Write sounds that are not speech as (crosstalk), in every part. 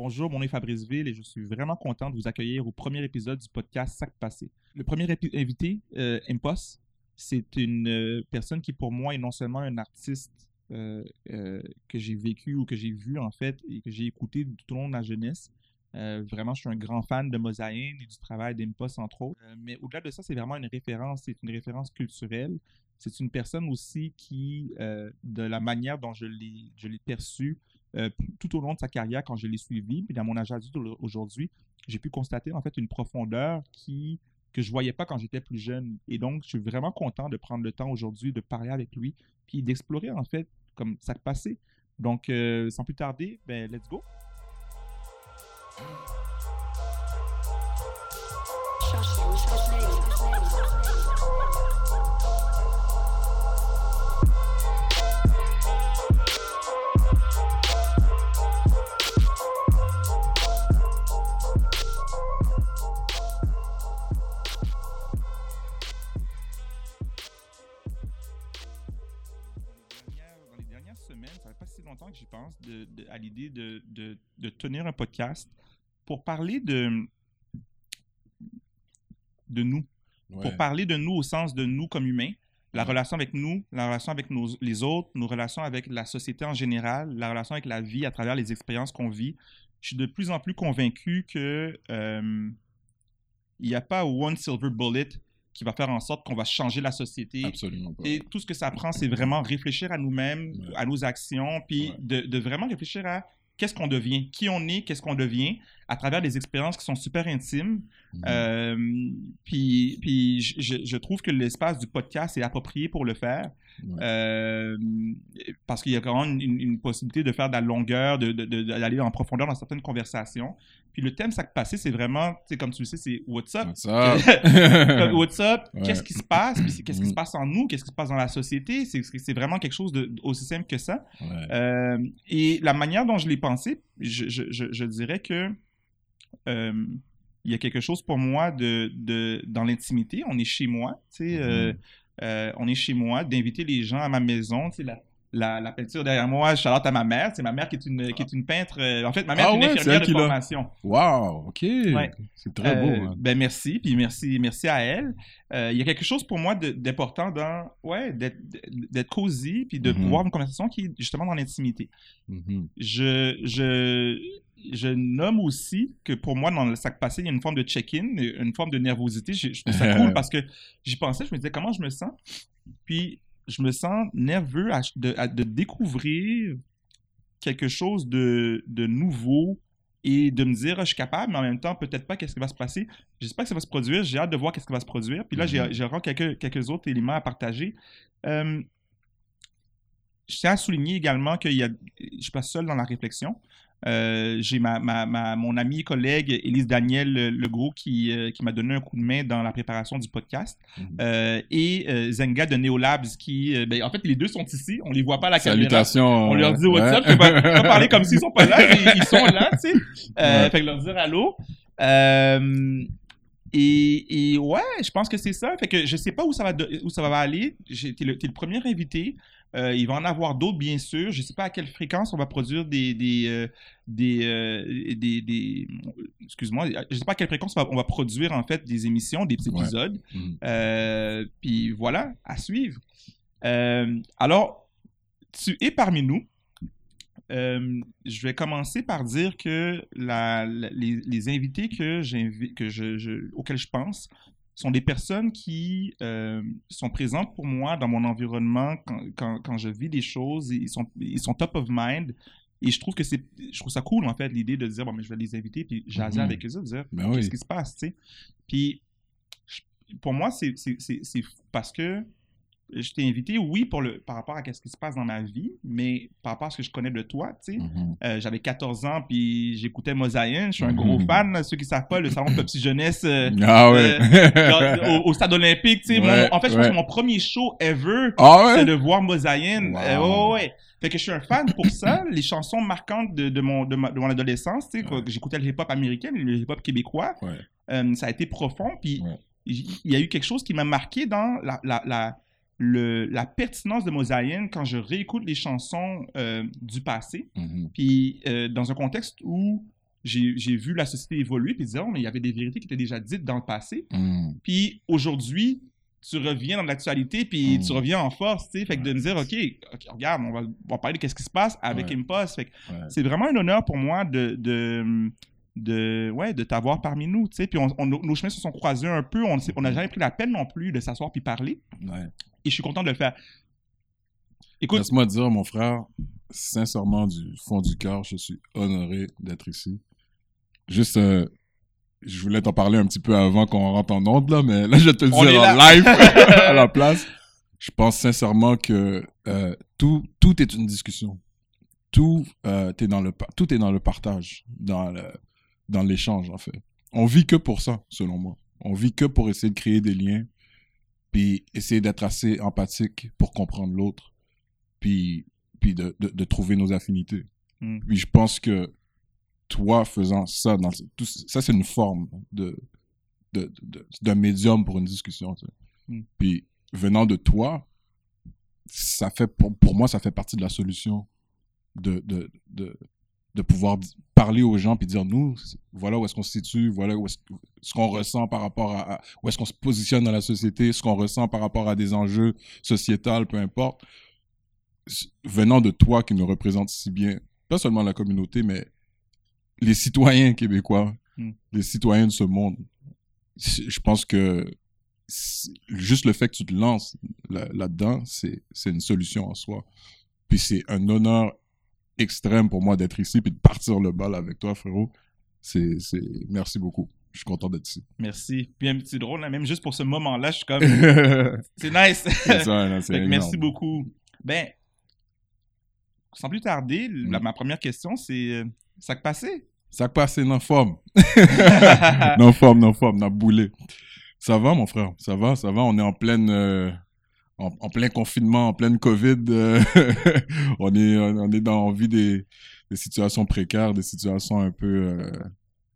Bonjour, mon nom est Fabrice Ville et je suis vraiment content de vous accueillir au premier épisode du podcast Sac Passé. Le premier invité, euh, Impos, c'est une euh, personne qui pour moi est non seulement un artiste euh, euh, que j'ai vécu ou que j'ai vu en fait et que j'ai écouté tout au long de ma jeunesse. Vraiment, je suis un grand fan de Mosaïne et du travail d'Impos, entre autres. Mais au-delà de ça, c'est vraiment une référence, c'est une référence culturelle. C'est une personne aussi qui, de la manière dont je l'ai je l'ai perçu euh, tout au long de sa carrière, quand je l'ai suivi, puis dans mon âge adulte au- aujourd'hui, j'ai pu constater en fait une profondeur qui que je voyais pas quand j'étais plus jeune. Et donc, je suis vraiment content de prendre le temps aujourd'hui de parler avec lui, puis d'explorer en fait comme ça passé. Donc, euh, sans plus tarder, ben, let's go. Que j'y pense de- de- à l'idée de, de- tenir un podcast pour parler de, de nous, pour parler de nous au sens de nous comme humains, la relation avec nous, la relation avec nos, les autres, nos relations avec la société en général, la relation avec la vie à travers les expériences qu'on vit. Je suis de plus en plus convaincu que euh, il n'y a pas one silver bullet qui va faire en sorte qu'on va changer la société. Absolument pas. Et tout ce que ça prend, c'est vraiment réfléchir à nous-mêmes, Ouais. à nos actions, puis Ouais. de, de vraiment réfléchir à qu'est-ce qu'on devient, qui on est, qu'est-ce qu'on devient, à travers des expériences qui sont super intimes. Mhm. Euh, puis puis je trouve que l'espace du podcast est approprié pour le faire. Ouais. Euh, parce qu'il y a quand même une, une possibilité de faire de la longueur, de- de- de- d'aller en profondeur dans certaines conversations. Puis le thème Sac Passé, c'est vraiment, comme tu le sais, c'est What's up? (laughs) (laughs) What's up? Ouais. Qu'est-ce qui se passe? Qu'est-ce qui se Mhm. passe en nous? Qu'est-ce qui se passe dans la société? C'est vraiment quelque chose de, aussi simple que ça. Ouais. Euh, et la manière dont je l'ai pensé, je, je- je- je dirais que euh, il y a quelque chose pour moi de, de dans l'intimité. On est chez moi, tu sais, euh, on est chez moi, d'inviter les gens à ma maison, tu sais, la, la, la peinture derrière moi, Charlotte à ma mère, c'est ma mère qui est une, qui est une peintre. euh, en fait, ma mère Ah est une ouais, infirmière de formation. Wow, ok. Ouais. C'est très Euh, beau. hein. Ben merci, puis merci, merci à elle. Euh, Il y a quelque chose pour moi d'important dans, ouais, d'être cosy, puis de Mhm. pouvoir une conversation qui est justement dans l'intimité. Mhm. Je, je, je nomme aussi que pour moi, dans le sac passé, il y a une forme de check-in, une forme de nervosité. Je, je trouve ça cool (laughs) parce que j'y pensais, je me disais comment je me sens? Puis je me sens nerveux à- de, à- de découvrir quelque chose de, de nouveau et de me dire, Ah, je suis capable, mais en même temps, peut-être pas qu'est-ce qui va se passer. J'espère que ça va se produire. J'ai hâte de voir qu'est-ce qui va se produire. Puis là, j'ai Mhm. j'ai encore quelques, quelques autres éléments à partager. Euh, je tiens à souligner également que je ne suis pas seul dans la réflexion. Euh, j'ai ma, ma, ma- mon ami et collègue Élise Daniel Legault qui, euh, qui m'a donné un coup de main dans la préparation du podcast. Mhm. Euh, et euh, Zenga de Neolabs qui, euh, ben, en fait, les deux sont ici. On les voit pas à la caméra. Salutations. On leur dit what's ouais. up. Peux pas, parler comme s'ils sont pas là. mais ils sont là, tu sais. Euh, Ouais. Fait que leur dire allô. Et, et ouais, je pense que c'est ça. Fait que je sais pas où ça va, de- où ça va aller. T'es le, le premier invité. Euh, il va en avoir d'autres, bien sûr. Je sais pas à quelle fréquence on va produire des, des, euh, des, euh, des, des- excuse-moi, je sais pas à quelle fréquence on va, on va produire en fait des émissions, des petits Ouais. épisodes. Euh, puis voilà, à suivre. Alors, tu es parmi nous. Je vais commencer par dire que la- la- les, les invités que que je, je- auxquels je pense sont des personnes qui euh, sont présentes pour moi dans mon environnement quand, quand- quand je vis des choses. Ils sont, ils sont top of mind. Et je trouve que c'est, je trouve ça cool en fait l'idée de dire bon mais je vais les inviter puis jaser Mhm. avec eux, dire Ben qu'est-ce oui. qui se passe, tu sais. Puis pour moi c'est c'est- parce que je t'ai invité, oui, pour le, par rapport à ce qui se passe dans ma vie, mais par rapport à ce que je connais de toi, tu sais. Mhm. Euh, J'avais 14 ans, puis j'écoutais Mosaïen. Je suis un gros Mhm. fan. là. Ceux qui savent pas, le salon de Pepsi Jeunesse euh, Ah ouais. (laughs) dans- au, au stade olympique, tu sais. Ouais, en fait, je pense ouais. que mon premier show ever, Ah c'est de voir Mosaïen. Wow. Euh, ouais. Fait que je suis un fan pour ça. (laughs) Les chansons marquantes de, de mon, de, ma- de mon adolescence, tu sais, j'écoutais le hip-hop américain, le hip-hop québécois. Euh, ça a été profond. Puis il il y a eu quelque chose qui m'a marqué dans la, la, la, le- la pertinence de Mosaïen quand je réécoute les chansons euh, du passé. Mhm. Puis euh, dans un contexte où j'ai vu la société évoluer, puis dire, oh, mais il y avait des vérités qui étaient déjà dites dans le passé. Hmm. Puis aujourd'hui, tu reviens dans l'actualité, puis Mm. tu reviens en force, tu sais. Fait que de me dire, OK, OK, regarde, on va, on va parler de qu'est-ce qui se passe avec Ouais. Impost. Fait que Ouais. c'est vraiment un honneur pour moi de, de, de, ouais, de t'avoir parmi nous, tu sais. Puis on, on- nos chemins se sont croisés un peu. On n'a jamais pris la peine non plus de s'asseoir puis parler. Et je suis content de le faire. Écoute, Laisse-moi dire, mon frère, sincèrement, du fond du cœur, je suis honoré d'être ici. Juste, euh, je voulais t'en parler un petit peu avant qu'on rentre en onde, là, mais là, je vais te le On dire en live (laughs) à la place. Je pense sincèrement que euh, tout, tout est une discussion. Tout, euh, dans le, tout est dans le partage, dans le, dans l'échange, en fait. On vit que pour ça, selon moi. On vit que pour essayer de créer des liens, puis essayer d'être assez empathique pour comprendre l'autre, puis, puis de, de, de trouver nos affinités. Mm. Puis je pense que toi, faisant ça, dans, tout, ça c'est une forme de, de, de- d'un médium pour une discussion. tu sais. Mm. Puis venant de toi, ça fait pour, pour moi, ça fait partie de la solution de, de, de, de pouvoir parler aux gens puis dire nous, voilà où est-ce qu'on se situe, voilà où est-ce ce qu'on ressent par rapport à, à- où est-ce qu'on se positionne dans la société, ce qu'on ressent par rapport à des enjeux sociétals, peu importe. Venant de toi qui nous représente si bien, pas seulement la communauté, mais les citoyens québécois, Mm. les citoyens de ce monde. Je pense que juste le fait que tu te lances là- là-dedans, c'est c'est une solution en soi. Puis c'est un honneur extrême pour moi d'être ici puis de partir le bal avec toi, frérot. C'est c'est merci beaucoup. Je suis content d'être ici. merci. Puis même, c'est drôle, là, même juste pour ce moment-là, je suis comme, (laughs) c'est nice. ça, là, merci beaucoup. Ben, sans plus tarder, la- Mm. ma première question, c'est euh, ça que passé? Ça passe, non forme. (laughs) (laughs) non forme, non forme, n'a boulé. Ça va, mon frère, ça va, ça va? On est en pleine, euh, en, en plein confinement, en pleine Covid. euh, (laughs) on est, on est dans, on vit des, des situations précaires, des situations un peu euh,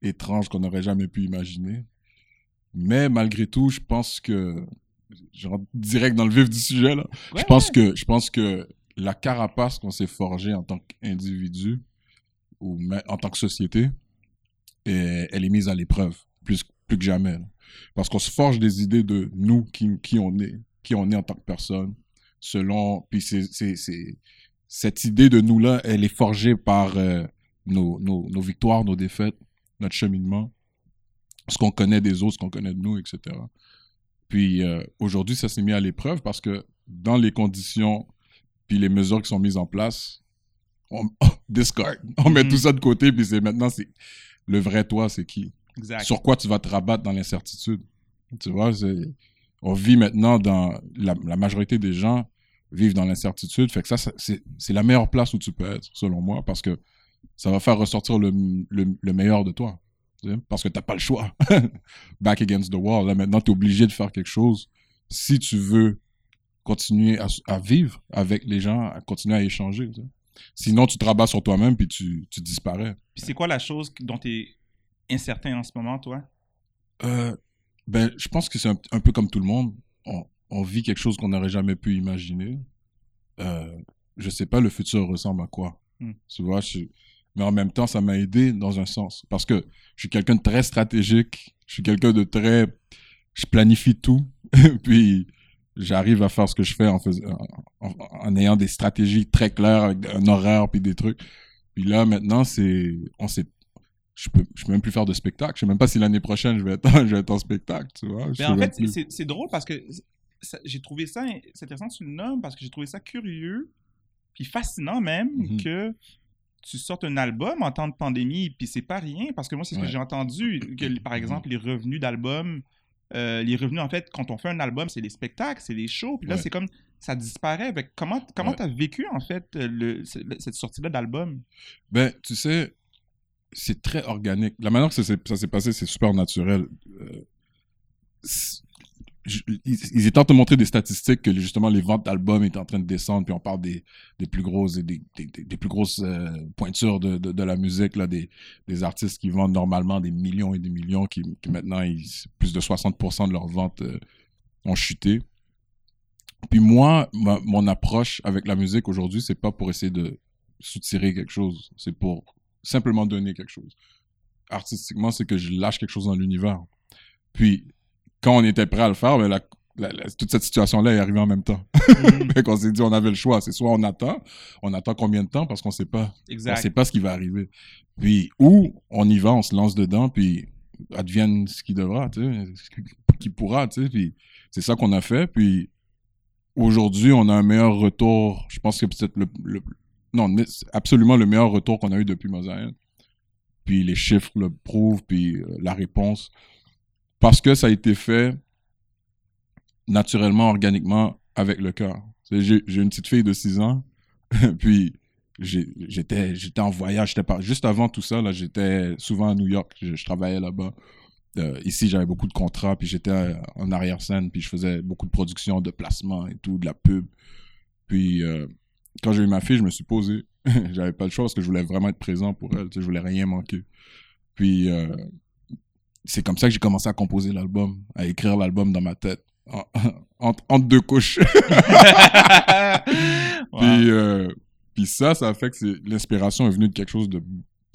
étranges qu'on n'aurait jamais pu imaginer. Mais malgré tout, je pense que, je rentre direct dans le vif du sujet là. Ouais, je pense ouais. que, je pense que la carapace qu'on s'est forgée en tant qu'individu ou en tant que société, elle est mise à l'épreuve plus, plus que jamais. là. Parce qu'on se forge des idées de nous, qui, qui on est, qui on est en tant que personne, selon. Puis c'est, cette idée de nous-là, elle est forgée par euh, nos, nos, nos victoires, nos défaites, notre cheminement, ce qu'on connaît des autres, ce qu'on connaît de nous, etc. Puis euh, aujourd'hui, ça s'est mis à l'épreuve parce que dans les conditions puis les mesures qui sont mises en place, on (laughs) discard. On met Mhm. tout ça de côté, puis c'est maintenant, c'est le vrai toi, c'est qui? Exact. Sur quoi tu vas te rabattre dans l'incertitude? Tu vois, c'est- on vit maintenant dans... La, la majorité des gens vivent dans l'incertitude, fait que ça, ça, c'est la meilleure place où tu peux être, selon moi, parce que ça va faire ressortir le, le, le meilleur de toi. tu sais, Parce que t'as pas le choix. (laughs) Back against the wall. Là, maintenant, tu es obligé de faire quelque chose si tu veux continuer à, à vivre avec les gens, à continuer à échanger. tu sais. Sinon, tu te rabats sur toi-même puis tu, tu disparais. Puis c'est quoi la chose dont tu es incertain en ce moment, toi? Euh, ben, je pense que c'est un, un peu comme tout le monde. On, on vit quelque chose qu'on n'aurait jamais pu imaginer. Euh, je sais pas le futur ressemble à quoi? Hmm. Tu vois, je- mais en même temps, ça m'a aidé dans un sens. Parce que je suis quelqu'un de très stratégique. Je suis quelqu'un de très... Je planifie tout. (laughs) puis j'arrive à faire ce que je fais en, fais- en, ayant des stratégies très claires, avec un horaire, puis des trucs. Puis là, maintenant, c'est... On s'est je peux, je peux même plus faire de spectacle. Je sais même pas si l'année prochaine je vais être, (laughs) je vais être en spectacle, tu vois. Je Ben, en fait, plus. c'est- drôle parce que j'ai trouvé ça, c'est intéressant que tu le nommes parce que j'ai trouvé ça curieux, puis fascinant même Mhm. que tu sortes un album en temps de pandémie, puis c'est pas rien parce que moi, c'est ce Ouais. que j'ai entendu, que par exemple, les revenus d'albums, euh, les revenus, en fait, quand on fait un album, c'est les spectacles, c'est les shows, puis là, Ouais. c'est comme ça disparaît. Avec comment comment Ouais. tu as vécu, en fait, le, cette sortie-là d'album? Ben, tu sais, c'est très organique. La manière que ça s'est passé, c'est super naturel. Euh, ils, étaient en train de montrer des statistiques que justement les ventes d'albums étaient en train de descendre, puis on parle des, plus grosses des, plus grosses euh, pointures de, de, la musique, là, des, artistes qui vendent normalement des millions et des millions, qui, maintenant, ils, plus de 60% de leurs ventes euh, ont chuté. Puis moi, mon approche avec la musique aujourd'hui, c'est pas pour essayer de soutirer quelque chose, c'est pour simplement donner quelque chose. artistiquement, c'est que je lâche quelque chose dans l'univers. Puis, quand on était prêt à le faire, ben, la, la- la- toute cette situation-là est arrivée en même temps. (laughs) Fait qu'on s'est dit, on avait le choix. C'est soit on attend, on attend combien de temps parce qu'on sait pas. On Exact. sait pas ce qui va arriver. Puis, ou on y va, on se lance dedans, puis advienne ce qui devra, tu sais, ce qui- qui pourra, tu sais. Puis, c'est ça qu'on a fait. Puis, aujourd'hui, on a un meilleur retour. Je pense que peut-être le, le- non, absolument le meilleur retour qu'on a eu depuis Mosaïen. Puis, les chiffres le prouvent, puis euh, la réponse. Parce que ça a été fait naturellement, organiquement, avec le cœur. J'ai une petite fille de 6 ans, (laughs) puis j'étais en voyage. j'étais Juste avant tout ça, j'étais souvent à New York, je, travaillais là-bas. Euh, ici, j'avais beaucoup de contrats, puis j'étais euh, en arrière-scène, puis je faisais beaucoup de production, de placement et tout, de la pub. Puis quand j'ai eu ma fille, je me suis posé. (laughs) J'avais pas le choix parce que je voulais vraiment être présent pour elle, tu sais, je voulais rien manquer. Puis euh, c'est comme ça que j'ai commencé à composer l'album, à écrire l'album dans ma tête, en- (laughs) entre, entre deux couches. (laughs) Wow. Puis, euh, puis ça, ça a fait que l'inspiration est venue de quelque chose de,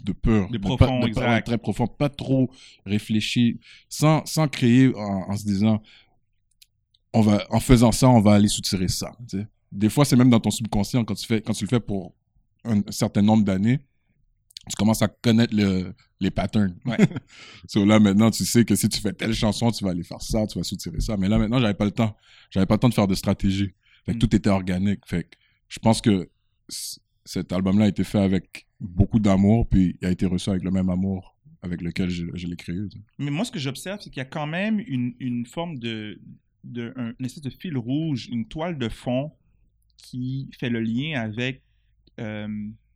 de pur. De profond, exact. ouais, très profond, pas trop réfléchi, sans, sans créer en, en se disant, on va, en faisant ça, on va aller soutirer ça. tu sais. Des fois, c'est même dans ton subconscient, quand tu, fais, quand tu le fais pour un, certain nombre d'années, tu commences à connaître le, les patterns. Ouais. (laughs) so là, maintenant, tu sais que si tu fais telle chanson, tu vas aller faire ça, tu vas soutirer ça. Mais là, maintenant, j'avais pas le temps. J'avais pas le temps de faire de stratégie. Fait que Mm. tout était organique. Fait que je pense que cet album-là a été fait avec beaucoup d'amour, puis il a été reçu avec le même amour avec lequel je, je l'ai créé. Mais moi, ce que j'observe, c'est qu'il y a quand même une, une forme de, de un, une espèce de fil rouge, une toile de fond qui fait le lien avec euh,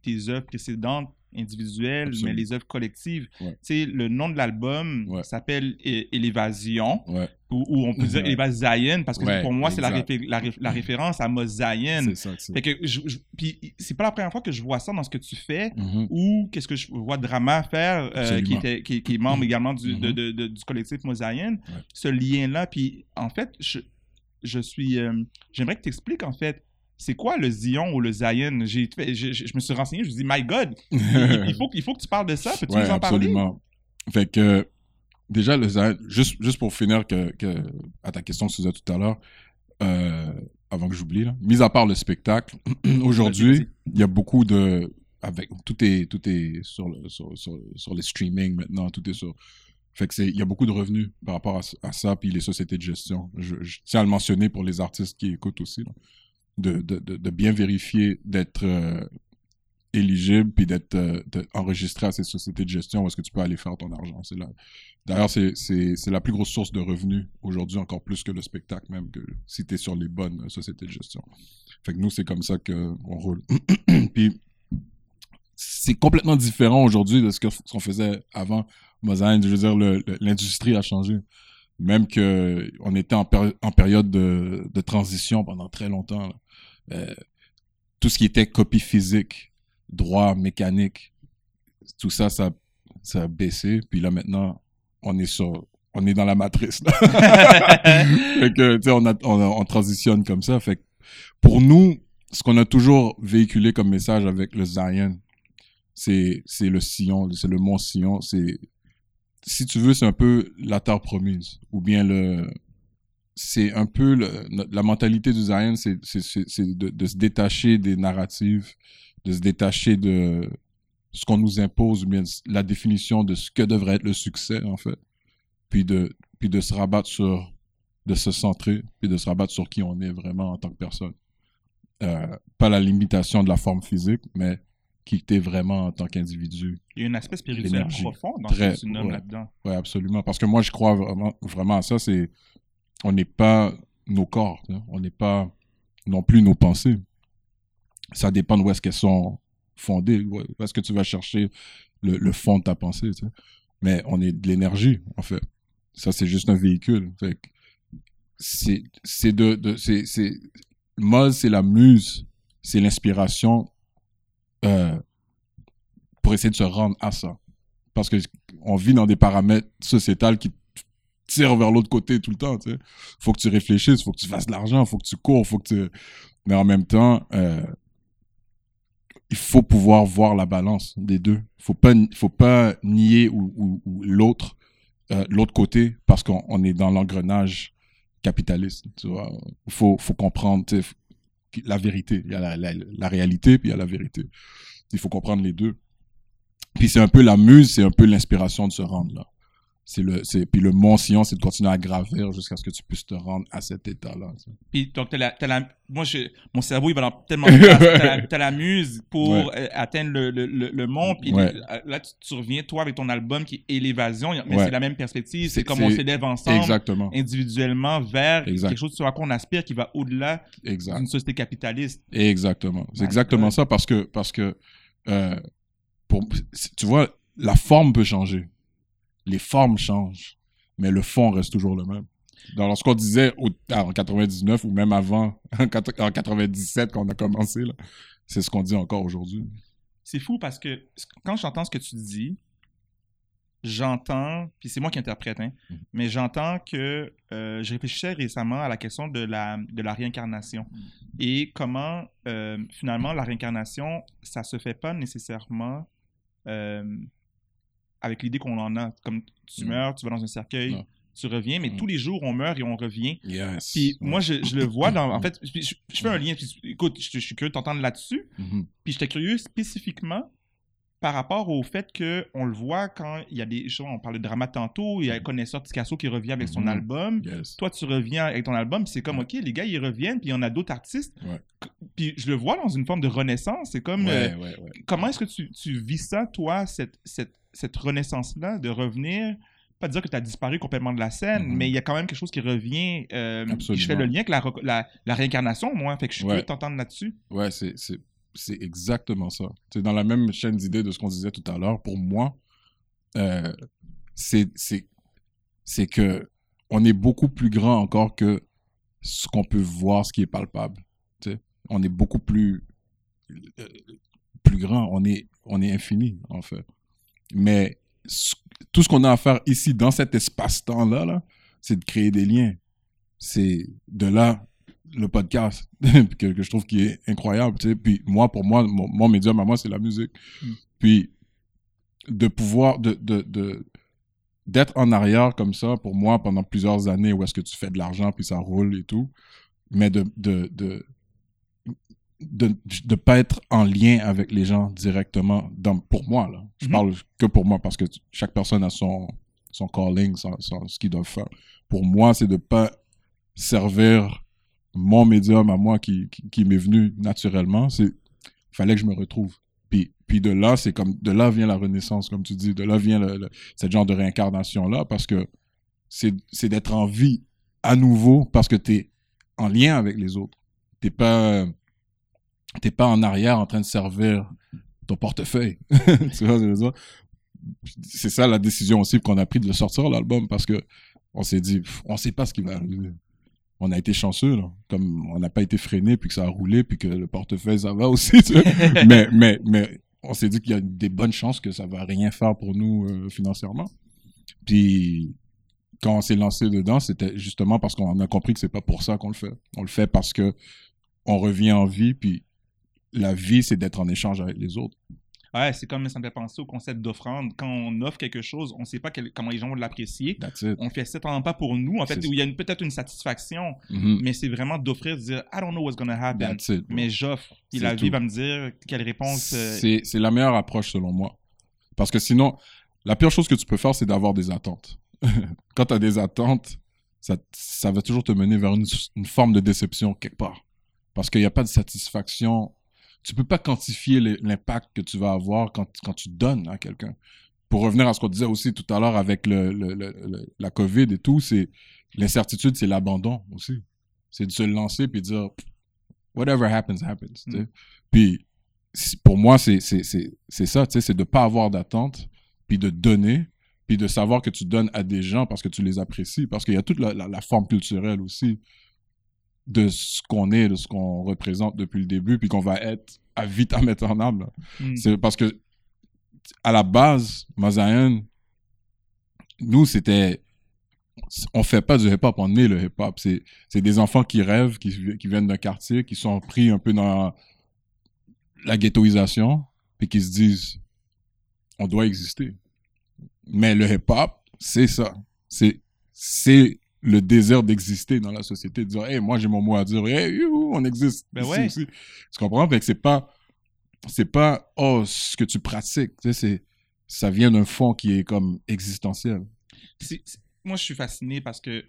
tes œuvres précédentes individuelles, Absolument. mais les œuvres collectives. Ouais. Tu sais, le nom de l'album Ouais. s'appelle Élévasion, Ouais, ou, ou on peut dire Zion, parce que pour moi, c'est la, réfé- la, ré- la référence à Mosaïen. c'est que je, je- puis c'est pas la première fois que je vois ça dans ce que tu fais Mhm. ou qu'est-ce que je vois Drama faire, euh, qui, était, qui, qui est membre également du, Mhm. de- de- du collectif Mosaïen, Ouais. ce lien-là. Puis en fait, je, je suis. euh, J'aimerais que tu expliques en fait. C'est quoi le Zion ou le Zion? J'ai fait- je, je- je me suis renseigné, je me suis dit, my God, (laughs) il, il faut, il faut que tu parles de ça. Peux-tu Ouais, nous en parler? absolument. Fait que, déjà, le Zion- juste, juste pour finir que, que, à ta question faisais tout à l'heure, euh, avant que j'oublie, mis à part le spectacle, (clears throat) aujourd'hui, il y a beaucoup de. Avec, tout est, tout est sur, le, sur, sur, sur les streaming maintenant, tout est sur. Fait que c'est, il y a beaucoup de revenus par rapport à, à ça, puis les sociétés de gestion. Je, je tiens à le mentionner pour les artistes qui écoutent aussi, là, de, bien vérifier d'être euh, éligible, puis d'être euh, enregistré à ces sociétés de gestion est-ce que tu peux aller faire ton argent. C'est. D'ailleurs, c'est, la plus grosse source de revenus aujourd'hui, encore plus que le spectacle même, que si tu es sur les bonnes euh, sociétés de gestion. Fait que nous, c'est comme ça qu'on roule. (clears throat) puis c'est complètement différent aujourd'hui de ce qu'on faisait avant Mosaïne. Je veux dire, l'industrie a changé. Même que on était en, en période de, transition pendant très longtemps. Euh, tout ce qui était copie physique, droit, mécanique, tout ça, ça, ça a baissé. Puis là, maintenant, on est sur, on est dans la matrice. là. (laughs) fait que, tu sais, on, transitionne comme ça. Fait que pour nous, ce qu'on a toujours véhiculé comme message avec le Zion, c'est, c'est le sillon, c'est le mont Sillon. C'est, si tu veux, c'est un peu la terre promise. Ou bien le, c'est un peu le- la mentalité du Zion, c'est, de, de se détacher des narratives, de se détacher de ce qu'on nous impose, bien la définition de ce que devrait être le succès, en fait. Puis de, puis de se rabattre sur, de se centrer, puis de se rabattre sur qui on est vraiment en tant que personne. Euh, pas la limitation de la forme physique, mais qui t'es vraiment en tant qu'individu. Il y a un aspect spirituel profond dans Très, ce que tu nommes ouais. là-dedans. Ouais, absolument. Parce que moi, je crois vraiment, vraiment à ça. C'est, on n'est pas nos corps. On n'est pas non plus nos pensées. Ça dépend de où est-ce qu'elles sont fondées. Où est-ce que tu vas chercher le, fond de ta pensée. Mais on est de l'énergie, en fait. Ça, c'est juste un véhicule. C'est, de, c'est, Moz, c'est la muse. C'est l'inspiration euh, pour essayer de se rendre à ça parce que on vit dans des paramètres sociétals qui tirent vers l'autre côté tout le temps, tu. Faut que tu réfléchisses, faut que tu fasses de l'argent, faut que tu cours, faut que tu... Mais en même temps, euh, il faut pouvoir voir la balance des deux. Faut pas, faut pas nier ou, l'autre, euh, l'autre côté, parce qu'on on est dans l'engrenage capitaliste. Tu faut, faut comprendre la vérité. Il y a la, la réalité, puis il y a la vérité. Il faut comprendre les deux. Puis c'est un peu la muse, c'est un peu l'inspiration de se rendre là. C'est le, c'est, puis le mont Sion, c'est de continuer à gravir jusqu'à ce que tu puisses te rendre à cet état-là. tu sais. Puis donc, t'as la, t'as la- moi, je, mon cerveau, il va dans tellement de. T'as la, t'as la muse pour Ouais. euh, atteindre le, le, le, le mont. Puis Ouais. là, là, tu, tu reviens, toi, avec ton album qui est Élévasion. Mais Ouais. c'est la même perspective. C'est comme on s'élève ensemble, Exactement. individuellement, vers Exact. quelque chose sur quoi on aspire qui va au-delà d'une société capitaliste. Exactement. C'est exactement ça parce que, parce que euh, pour, tu vois, la forme peut changer. Les formes changent, mais le fond reste toujours le même. Dans ce qu'on disait au- en 99 ou même avant, (laughs) en 97 quand on a commencé, c'est ce qu'on dit encore aujourd'hui. C'est fou parce que quand j'entends ce que tu dis, j'entends, puis c'est moi qui interprète, hein, Mhm. mais j'entends que euh, je réfléchissais récemment à la question de la, de la réincarnation et comment euh, finalement la réincarnation, ça se fait pas nécessairement euh, avec l'idée qu'on en a. Comme tu Mhm. meurs, tu vas dans un cercueil, tu reviens, mais Mhm. tous les jours on meurt et on revient. Yes. Puis moi, je, je le vois dans. (coughs) En fait, je, fais un lien. Puis, écoute, je, je suis curieux de t'entendre là-dessus. Mhm. Puis j'étais curieux spécifiquement par rapport au fait que on le voit quand il y a des gens, on parle de drama tantôt, il y a un connaisseur Picasso qui revient avec son Mhm. album. Yes. Toi, tu reviens avec ton album, c'est comme. OK, les gars, ils reviennent, puis il y en a d'autres artistes. Ouais. Puis je le vois dans une forme de renaissance. C'est comme, Ouais, euh, ouais. comment est-ce que tu, tu vis ça, toi, cette, cette, cette renaissance-là, de revenir, pas dire que tu as disparu complètement de la scène, Mhm. mais il y a quand même quelque chose qui revient. euh, je fais le lien avec la, la, la réincarnation, moi, fait que je suis curieux de t'entendre là-dessus. Ouais, c'est, c'est, c'est exactement ça. C'est dans la même chaîne d'idées de ce qu'on disait tout à l'heure. Pour moi, euh, c'est, c'est, c'est que on est beaucoup plus grand encore que ce qu'on peut voir, ce qui est palpable. On est beaucoup plus, euh, plus grand. On est, on est infini, en fait. Mais tout ce qu'on a à faire ici, dans cet espace-temps-là, là, c'est de créer des liens. C'est de là le podcast (laughs) que, que je trouve qui est incroyable. Tu sais. Puis moi, pour moi, mon, mon médium à moi, c'est la musique. Mm. Puis de pouvoir, de, de, de- d'être en arrière comme ça, pour moi, pendant plusieurs années, où est-ce que tu fais de l'argent, puis ça roule et tout, mais de de, de, de, de pas être en lien avec les gens directement, dans, pour moi, là. Je Mhm. parle que pour moi, parce que chaque personne a son, son calling, son, son- ce qu'ils doivent faire. Pour moi, c'est de pas servir mon médium à moi qui, qui, qui m'est venu naturellement. C'est fallait que je me retrouve. Puis, puis de là, c'est comme de là vient la renaissance, comme tu dis. De là vient le, le- ce genre de réincarnation-là, parce que c'est c'est d'être en vie à nouveau parce que tu es en lien avec les autres. T'es pas t'es pas en arrière en train de servir ton portefeuille. (laughs) tu vois ce que je veux dire? C'est ça la décision aussi qu'on a pris de le sortir l'album parce que on s'est dit on sait pas ce qui va arriver. On a été chanceux là, comme on n'a pas été freiné puis que ça a roulé puis que le portefeuille ça va aussi. tu (laughs) mais mais mais on s'est dit qu'il y a des bonnes chances que ça va rien faire pour nous euh, financièrement. Puis quand on s'est lancé dedans, c'était justement parce qu'on a compris que c'est pas pour ça qu'on le fait. On le fait parce que on revient en vie, puis la vie, c'est d'être en échange avec les autres. Ouais, c'est comme ça me fait penser au concept d'offrande. Quand on offre quelque chose, on ne sait pas quel- comment les gens vont l'apprécier. On fait certainement pas pour nous. En fait, où il y a peut-être une satisfaction, Mhm. mais c'est vraiment d'offrir, de dire I don't know what's gonna happen, That's it. bro. mais j'offre. C'est la vie va me dire quelle réponse. euh, C'est c'est la meilleure approche selon moi. Parce que sinon, la pire chose que tu peux faire, c'est d'avoir des attentes. (laughs) Quand tu as des attentes, ça, ça va toujours te mener vers une, une forme de déception quelque part. Parce qu'il n'y a pas de satisfaction. Tu peux pas quantifier l'impact que tu vas avoir quand, quand tu donnes à quelqu'un. Pour revenir à ce qu'on disait aussi tout à l'heure avec le, le- la COVID et tout, c'est l'incertitude, c'est l'abandon aussi. C'est de se lancer puis dire whatever happens, happens. Mm. Puis pour moi, c'est ça, c'est de pas avoir d'attente, puis de donner, puis de savoir que tu donnes à des gens parce que tu les apprécies, parce qu'il y a toute la, la- la forme culturelle aussi de ce qu'on est, de ce qu'on représente depuis le début, puis qu'on va être à vite à mettre en âme. hmm. C'est parce que à la base, Mazayan, nous, c'était. On fait pas du hip-hop, on est le hip-hop. C'est des enfants qui rêvent, qui, qui viennent d'un quartier, qui sont pris un peu dans la ghettoisation, puis qui se disent on doit exister. Mais le hip-hop, c'est ça. C'est c'est le désir d'exister dans la société, de dire hey, moi j'ai mon mot à dire, hey, youhou, on existe. Ben ouais. aussi. Tu comprends? Fait que c'est pas c'est pas oh ce que tu pratiques, tu sais, c'est ça vient d'un fond qui est comme existentiel. C'est- c'est- moi, je suis fasciné parce que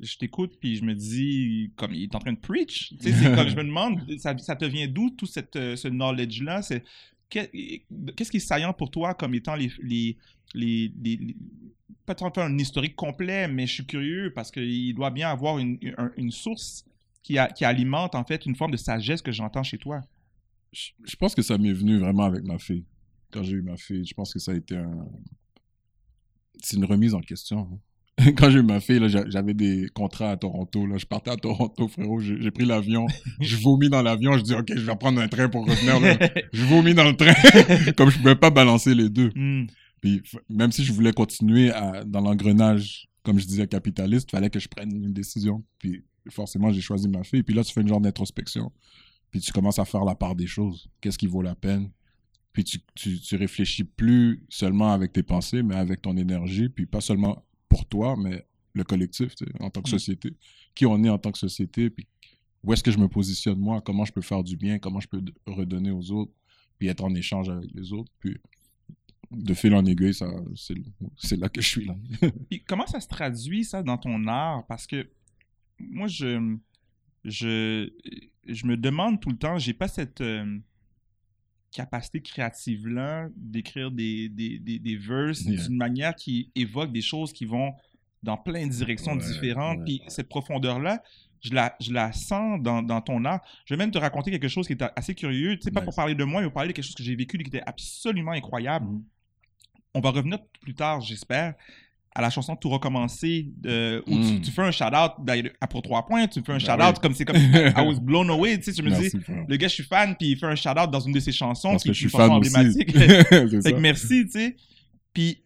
je t'écoute puis je me dis, comme il est en train de preach. Tu sais, c'est comme je me (laughs) demande, ça, ça te vient d'où tout cette, euh, ce knowledge-là? C'est, que- qu'est-ce qui est saillant pour toi comme étant les. les, les, les- faire un historique complet, mais je suis curieux parce qu'il doit bien avoir une, un- une source qui, qui alimente en fait une forme de sagesse que j'entends chez toi. je, je pense que ça m'est venu vraiment avec ma fille. Quand j'ai eu ma fille, je pense que ça a été un. C'est une remise en question. hein. (laughs) Quand j'ai eu ma fille, j'avais des contrats à Toronto. Là. Je partais à Toronto, frérot. J'ai pris l'avion. Je vomis dans l'avion. Je dis, OK, je vais prendre un train pour revenir. là. (laughs) Je vomis dans le train. (laughs) Comme je ne pouvais pas balancer les deux. Hmm. Puis même si je voulais continuer à- dans l'engrenage, comme je disais, capitaliste, il fallait que je prenne une décision. Puis forcément, j'ai choisi ma fille. Puis là, tu fais une genre d'introspection. Puis tu commences à faire la part des choses. Qu'est-ce qui vaut la peine? Puis tu, tu, tu réfléchis plus seulement avec tes pensées, mais avec ton énergie. Puis pas seulement pour toi, mais le collectif, en tant que Mm. société. Qui on est en tant que société, puis où est-ce que je me positionne moi, comment je peux faire du bien, comment je peux redonner aux autres, puis être en échange avec les autres? Puis de fil en aiguille, ça, c'est, c'est là que je suis là. (laughs) Puis comment ça se traduit, ça, dans ton art? Parce que moi, je, je, je me demande tout le temps, j'ai pas cette euh, capacité créative-là d'écrire des, des, des, des verses Yeah. d'une manière qui évoque des choses qui vont dans plein de directions Ouais, différentes. Puis cette profondeur-là, je la, je la sens dans, dans ton art. Je vais même te raconter quelque chose qui est assez curieux. Tu sais, pas Nice. pour parler de moi, mais pour parler de quelque chose que j'ai vécu qui était absolument incroyable. Mhm. On va revenir plus tard, j'espère, à la chanson Tout recommencer, de, où tu, Mm. tu fais un shout-out ben, pour trois points, tu fais un Ben shout-out oui. comme c'est comme I (laughs) was blown away, tu sais, je me dis, frère. le gars, je suis fan, puis il fait un shout-out dans une de ses chansons, Parce puis que je suis fan emblématique. (laughs) c'est Fait que merci, tu sais. Puis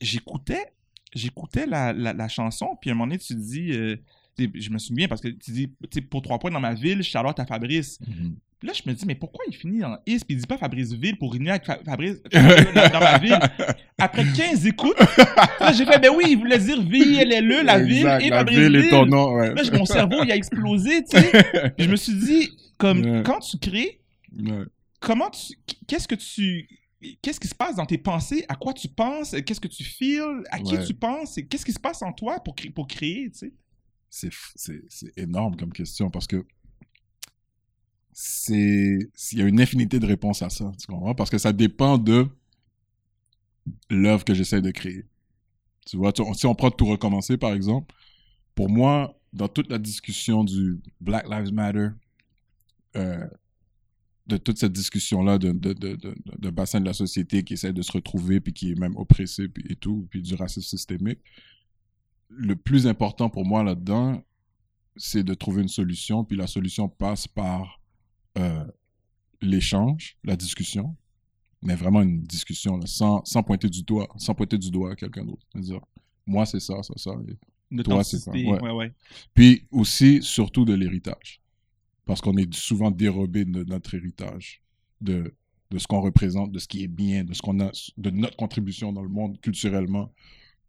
j'écoutais, j'écoutais la, la, la chanson, puis à un moment donné, tu te dis, euh, je me souviens parce que tu dis, pour trois points dans ma ville, Charlotte à Fabrice. Mhm. Puis là, je me dis, mais pourquoi il finit en is, puis il dit pas Fabrice Ville pour unir avec Fa- Fabrice (laughs) dans, dans ma ville? Après 15 écoutes, là, j'ai fait, ben oui, il voulait dire V-I-L-L-E, la ville, Exact, et la Fabrice ville est ton nom, ouais. Là, mon cerveau, il a explosé, tu sais. (laughs) Je me suis dit, comme, Ouais. quand tu crées, Ouais. comment tu qu'est-ce que tu qu'est-ce qui se passe dans tes pensées? À quoi tu penses? Qu'est-ce que tu feels? À qui tu penses? Et qu'est-ce qui se passe en toi pour créer pour créer tu sais? C'est énorme comme question parce que c'est, il y a une infinité de réponses à ça? Parce que ça dépend de l'œuvre que j'essaie de créer. Tu vois, si on prend tout recommencer, par exemple, pour moi, dans toute la discussion du Black Lives Matter, euh, de toute cette discussion-là de, de, de, de, de bassin de la société qui essaie de se retrouver, puis qui est même oppressé, puis et tout, puis du racisme systémique, le plus important pour moi là-dedans, c'est de trouver une solution, puis la solution passe par euh, l'échange, la discussion, mais vraiment une discussion, là, sans, sans pointer du doigt, sans pointer du doigt à quelqu'un d'autre. Moi, c'est ça, ça, ça. et- Toi, c'est ça, ouais. ouais ouais Puis aussi, surtout de l'héritage. Parce qu'on est souvent dérobé de notre héritage, de, de ce qu'on représente, de ce qui est bien, de ce qu'on a, de notre contribution dans le monde culturellement,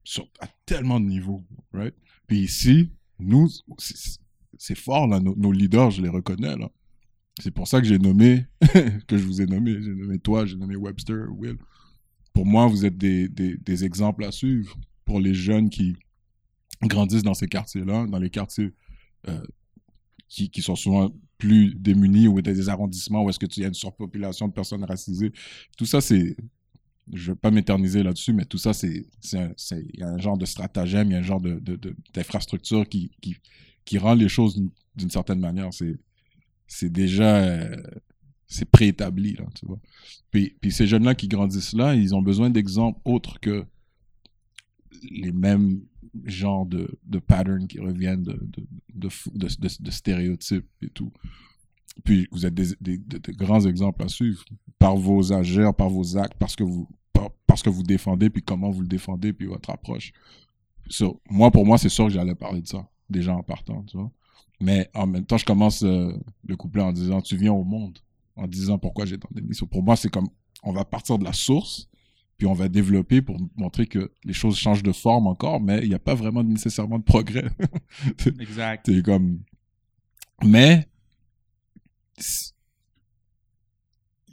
sur, à tellement de niveaux, right? Puis ici, nous, c'est c'est fort, là, nos, nos leaders, je les reconnais, là. C'est pour ça que j'ai nommé, (laughs) que je vous ai nommé, j'ai nommé toi, j'ai nommé Webster, Will. Pour moi, vous êtes des, exemples à suivre pour les jeunes qui grandissent dans ces quartiers-là, dans les quartiers euh, qui, sont souvent plus démunis ou des arrondissements où est-ce que tu y a une surpopulation de personnes racisées. Tout ça, c'est... Je ne vais pas m'éterniser là-dessus, mais tout ça, c'est... Il y a un genre de stratagème, il y a un genre de, d'infrastructure qui, qui, qui rend les choses d'une certaine manière. C'est, c'est déjà... euh, c'est préétabli, là, tu vois. Puis, puis ces jeunes-là qui grandissent là, ils ont besoin d'exemples autres que les mêmes genres de, de patterns qui reviennent de, de, de, stéréotypes et tout. Puis vous êtes des- des grands exemples à suivre par vos agères, par vos actes, parce que vous, par- parce que vous défendez, puis comment vous le défendez, puis votre approche. So, moi, pour moi, c'est sûr que j'allais parler de ça, déjà en partant, tu vois. Mais en même temps, je commence euh, le couplet en disant Tu viens au monde. en disant pourquoi j'étais en démission. Pour moi, c'est comme, on va partir de la source, puis on va développer pour montrer que les choses changent de forme encore, mais il n'y a pas vraiment nécessairement de progrès. (laughs) Exact. C'est comme. Mais.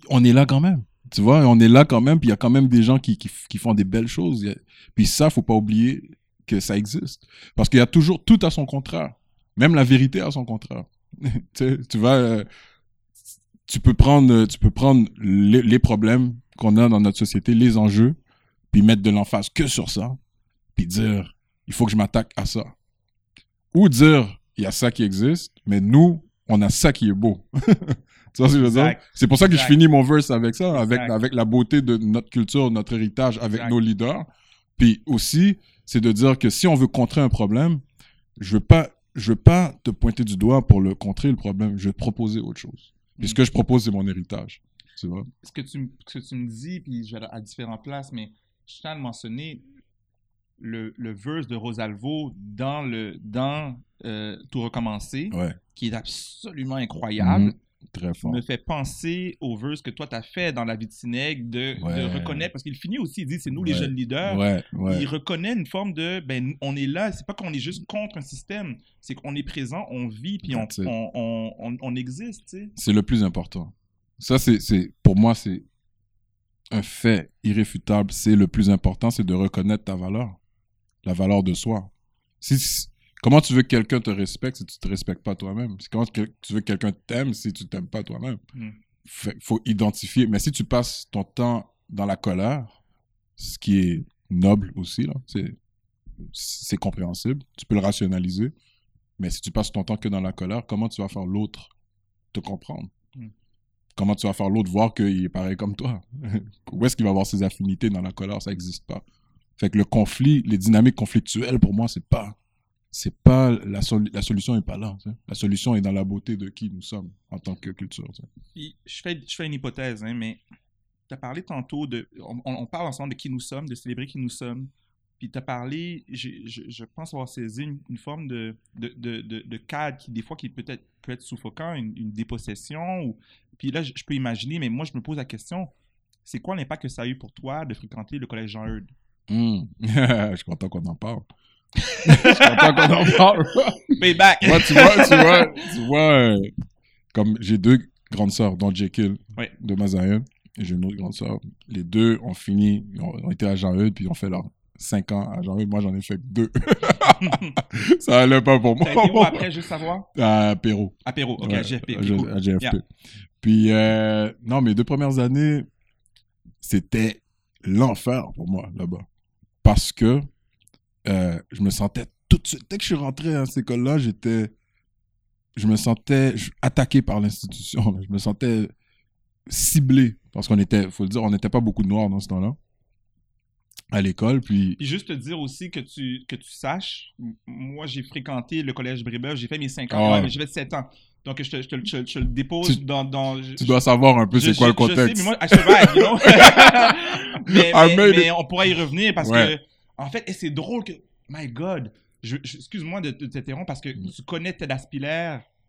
On est là quand même. Tu vois, on est là quand même, puis il y a quand même des gens qui, qui, qui font des belles choses. A- Puis ça, faut pas oublier que ça existe. Parce qu'il y a toujours tout à son contraire. Même la vérité à son contraire. (laughs) tu tu vas. euh, tu peux prendre, tu peux prendre les, les problèmes qu'on a dans notre société, les enjeux, puis mettre de l'emphase que sur ça, puis dire, il faut que je m'attaque à ça. Ou dire, il y a ça qui existe, mais nous, on a ça qui est beau. (laughs) tu vois ce que je veux dire? Exact. C'est pour ça que Exact. je finis mon verse avec ça, avec, Exact. avec la beauté de notre culture, notre héritage, avec Exact. nos leaders. Puis aussi, c'est de dire que si on veut contrer un problème, je veux pas, je veux pas te pointer du doigt pour le contrer le problème. Je vais te proposer autre chose. Puis ce Mm. que je propose, c'est mon héritage. Tu vois? ce que tu, ce que tu me dis, puis je vais à différentes places, mais je tiens à le mentionner, le, le verse de Rosalvo dans, le, dans euh, Tout recommencer, Ouais. qui est absolument incroyable, Mhm. Très fort. me fait penser au verse que toi, tu as fait dans La vie de Sénègue, de, Ouais. reconnaître, parce qu'il finit aussi, il dit, c'est nous les Ouais. jeunes leaders. Ouais, ouais. Il reconnaît une forme de, ben, on est là, c'est pas qu'on est juste contre un système, c'est qu'on est présent, on vit, puis on, on, on, on, existe. C'est le plus important. Ça, c'est, pour moi, c'est un fait irréfutable. C'est le plus important, c'est de reconnaître ta valeur, la valeur de soi. Si- comment tu veux que quelqu'un te respecte si tu te respectes pas toi-même? Comment tu veux que quelqu'un t'aime si tu t'aimes pas toi-même? Mm. Faut identifier. Mais si tu passes ton temps dans la colère, ce qui est noble aussi, là, c'est, c'est compréhensible. Tu peux le rationaliser. Mais si tu passes ton temps que dans la colère, comment tu vas faire l'autre te comprendre? Mm. Comment tu vas faire l'autre voir qu'il est pareil comme toi? (laughs) Où est-ce qu'il va avoir ses affinités dans la colère? Ça n'existe pas. Fait que le conflit, les dynamiques conflictuelles, pour moi, c'est pas. C'est pas. La, sol- la solution n'est pas là. La solution est dans la beauté de qui nous sommes en tant que culture. Puis, je fais, je fais une hypothèse, hein, mais tu as parlé tantôt de. On, parle ensemble de qui nous sommes, de célébrer qui nous sommes. Puis tu as parlé, je, je pense avoir saisi une, une forme de, de, de, de- de cadre qui, des fois, qui peut être, peut être suffocant, une, une dépossession. Ou... Puis là, je, je peux imaginer, mais moi, je me pose la question c'est quoi l'impact que ça a eu pour toi de fréquenter le collège Jean-Eudes? Hmm. (laughs) je suis content qu'on en parle. Je suis content qu'on en parle. Payback Moi, tu vois, tu vois, tu vois, euh, comme j'ai deux grandes sœurs, dont Jekyll Ouais. de Mazaïen, et j'ai une autre grande sœur. Les deux ont fini, ont, ont été à Jean-Eudes, puis ont fait leurs cinq ans à Jean-Eudes. Moi, j'en ai fait que deux. (laughs) Ça allait pas pour moi. Où après, juste savoir À ok, Ouais, à GFP. ok, à cool. à GFP. Yeah. Puis, euh, non, mes deux premières années, c'était l'enfer pour moi, là-bas. Parce que euh, je me sentais tout de suite, dès que je suis rentré à cette école-là, j'étais, je me sentais attaqué par l'institution. Je me sentais ciblé. Parce qu'on était, faut le dire, on n'était pas beaucoup de noirs dans ce temps-là à l'école. Puis, Puis juste te dire aussi que tu, que tu saches, moi j'ai fréquenté le collège Brébeuf, j'ai fait mes 5 ans, Ah ouais. ouais, mais j'ai fait 7 ans. Donc je te, je te, je je le dépose Tu- dans... dans tu dois savoir un peu c'est quoi le contexte. Je sais, mais moi, I survive, you know? (laughs) (laughs) mais, mais- on pourra y revenir parce Ouais. que, en fait, et c'est drôle que, my God, je, je- excuse-moi de, de t'interrompre parce que tu connais Ted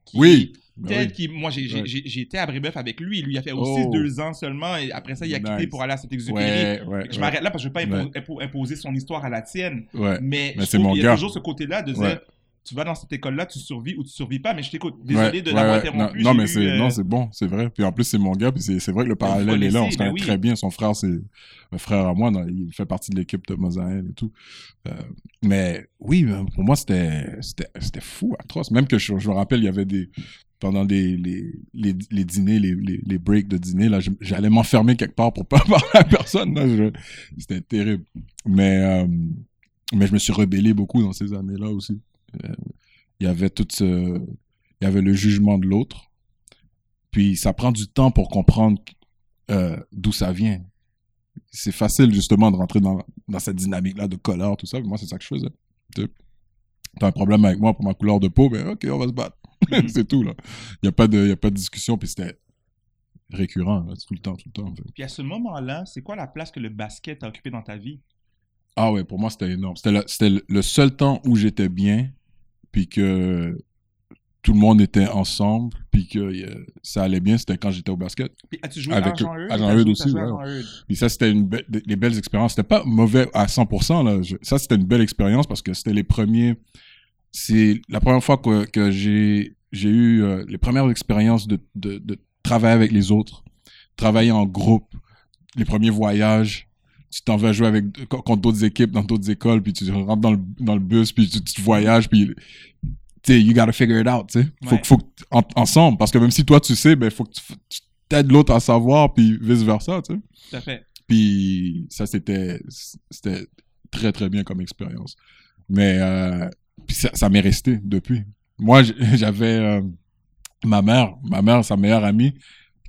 qui- Mm. Oui. Ben Ted, oui. qui, moi, j'ai j'ai- Ouais. j'ai- j'ai été à Brébeuf avec lui. Lui, il a fait aussi Oh. deux ans seulement. Et après ça, il a quitté pour aller à. Ouais, ouais, Je ouais. m'arrête là parce que je ne veux pas Ouais. impo- impo- imposer son histoire à la tienne. Ouais. Mais, Mais je c'est trouve mon qu'il y a gars. toujours ce côté-là de dire Ouais. Tu vas dans cette école-là, tu survis ou tu survis pas. Mais je t'écoute. Désolé Ouais, de l'avoir ouais. interrompu. Non, non, mais c'est euh, non, c'est bon, c'est vrai. Puis en plus, c'est mon gars, puis c'est vrai que le parallèle est là. On se connaît oui. très bien. Son frère, c'est un frère à moi. il fait partie de l'équipe de Mosaïen et tout. Euh, mais oui, euh, pour moi, c'était fou, atroce. Même que je, je me rappelle, il y avait des pendant les, les, les dîners, les, les, les breaks de dîner, là, j'allais m'enfermer quelque part pour pas (laughs) parler à personne. C'était terrible. Mais, euh, mais je me suis rebellé beaucoup dans ces années-là aussi. Il y avait tout ce, il y avait le jugement de l'autre. Puis ça prend du temps pour comprendre euh, d'où ça vient. C'est facile justement de rentrer dans, dans cette dynamique-là de colère, tout ça. Moi, c'est ça que je faisais. T'as un problème avec moi pour ma couleur de peau, ben ok, on va se battre. Mhm. (laughs) c'est tout, là. Il n'y a, pas de- y a pas de discussion, puis c'était récurrent, là, tout le temps, tout le temps. en fait. Puis à ce moment-là, c'est quoi la place que le basket a occupé dans ta vie? Ah ouais, pour moi, c'était énorme. C'était le- le seul temps où j'étais bien, puis que tout le monde était ensemble, puis que euh, ça allait bien, c'était quand j'étais au basket. Puis as-tu joué Avec à Jean eux- Eudes? à Jean T'as Eudes joué- aussi, ouais. Puis ça, c'était une be- des belles expériences. C'était pas mauvais à 100%. Là. Je- ça, c'était une belle expérience parce que c'était les premiers. C'est la première fois que, que j'ai j'ai eu euh, les premières expériences de, de, de travailler avec les autres, travailler en groupe, les premiers voyages. Tu t'en vas jouer avec co- contre d'autres équipes dans d'autres écoles, puis tu rentres dans le, dans le bus, puis tu, tu voyages, puis tu sais, you gotta figure it out, tu sais. Faut, Ouais. faut en- ensemble, parce que même si toi tu sais, ben faut que tu, t'aides l'autre à savoir, puis vice versa, tu sais. Tout à fait. Puis ça, c'était c'était très, très bien comme expérience. Mais euh, puis ça, ça m'est resté depuis. Moi, (laughs) j'avais euh, ma mère, ma mère, sa meilleure amie,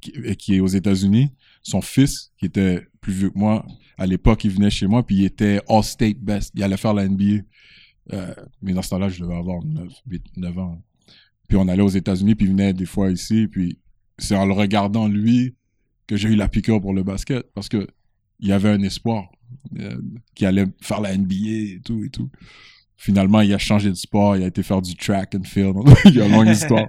qui, qui est aux États-Unis. Son fils, qui était plus vieux que moi, à l'époque, il venait chez moi, puis il était All-State Best. Il allait faire la NBA. Euh, mais dans ce temps-là, je devais avoir 9, 8, 9 ans. Puis on allait aux États-Unis, puis il venait des fois ici. Puis c'est en le regardant, lui, que j'ai eu la piqûre pour le basket. Parce que il y avait un espoir euh, qui allait faire la NBA et tout et tout. Finalement, il a changé de sport, il a été faire du track and field. (laughs) il y a une longue (laughs) histoire.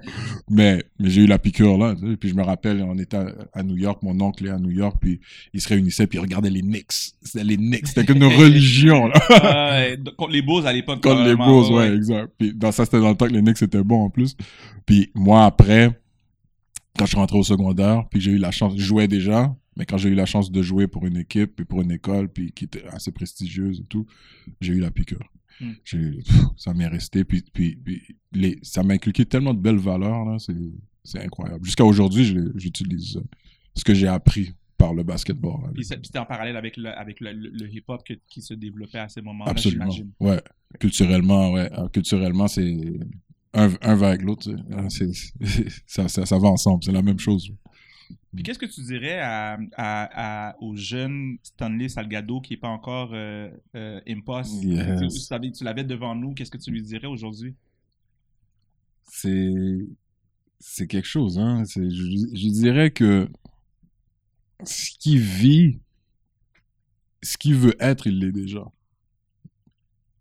Mais, mais j'ai eu la piqûre là. tu sais. Puis je me rappelle, on était à, à New York, mon oncle est à New York, puis il se réunissait, puis il regardait les Knicks. C'était les Knicks, c'était comme une (laughs) religion là. D- contre les Bulls à l'époque. Contre les Bulls, ouais, exact. Puis dans ça, c'était dans le temps que les Knicks étaient bons en plus. Puis moi, après, quand je suis rentré au secondaire, puis j'ai eu la chance, je jouais déjà, mais quand j'ai eu la chance de jouer pour une équipe, puis pour une école, puis qui était assez prestigieuse et tout, j'ai eu la piqûre. Mm. Pff, ça m'est resté, puis, puis, puis les, ça m'a inculqué tellement de belles valeurs, là, c'est, c'est incroyable. Jusqu'à aujourd'hui, j'utilise ce que j'ai appris par le basketball. là. Puis c'était en parallèle avec le, avec le, le- le hip-hop qui se développait à ces moments-là, Absolument. j'imagine. Ouais. Culturellement, ouais. Culturellement, c'est un, un va avec l'autre. Ah, (laughs) ça, ça, ça va ensemble. C'est la même chose. Puis qu'est-ce que tu dirais à, à, à- au jeune Stanley Salgado qui n'est pas encore euh, euh, Impost? Yes. Tu, l'avais devant nous, qu'est-ce que tu lui dirais aujourd'hui? C'est c'est quelque chose. Hein. Je dirais que ce qu'il vit, ce qu'il veut être, il l'est déjà.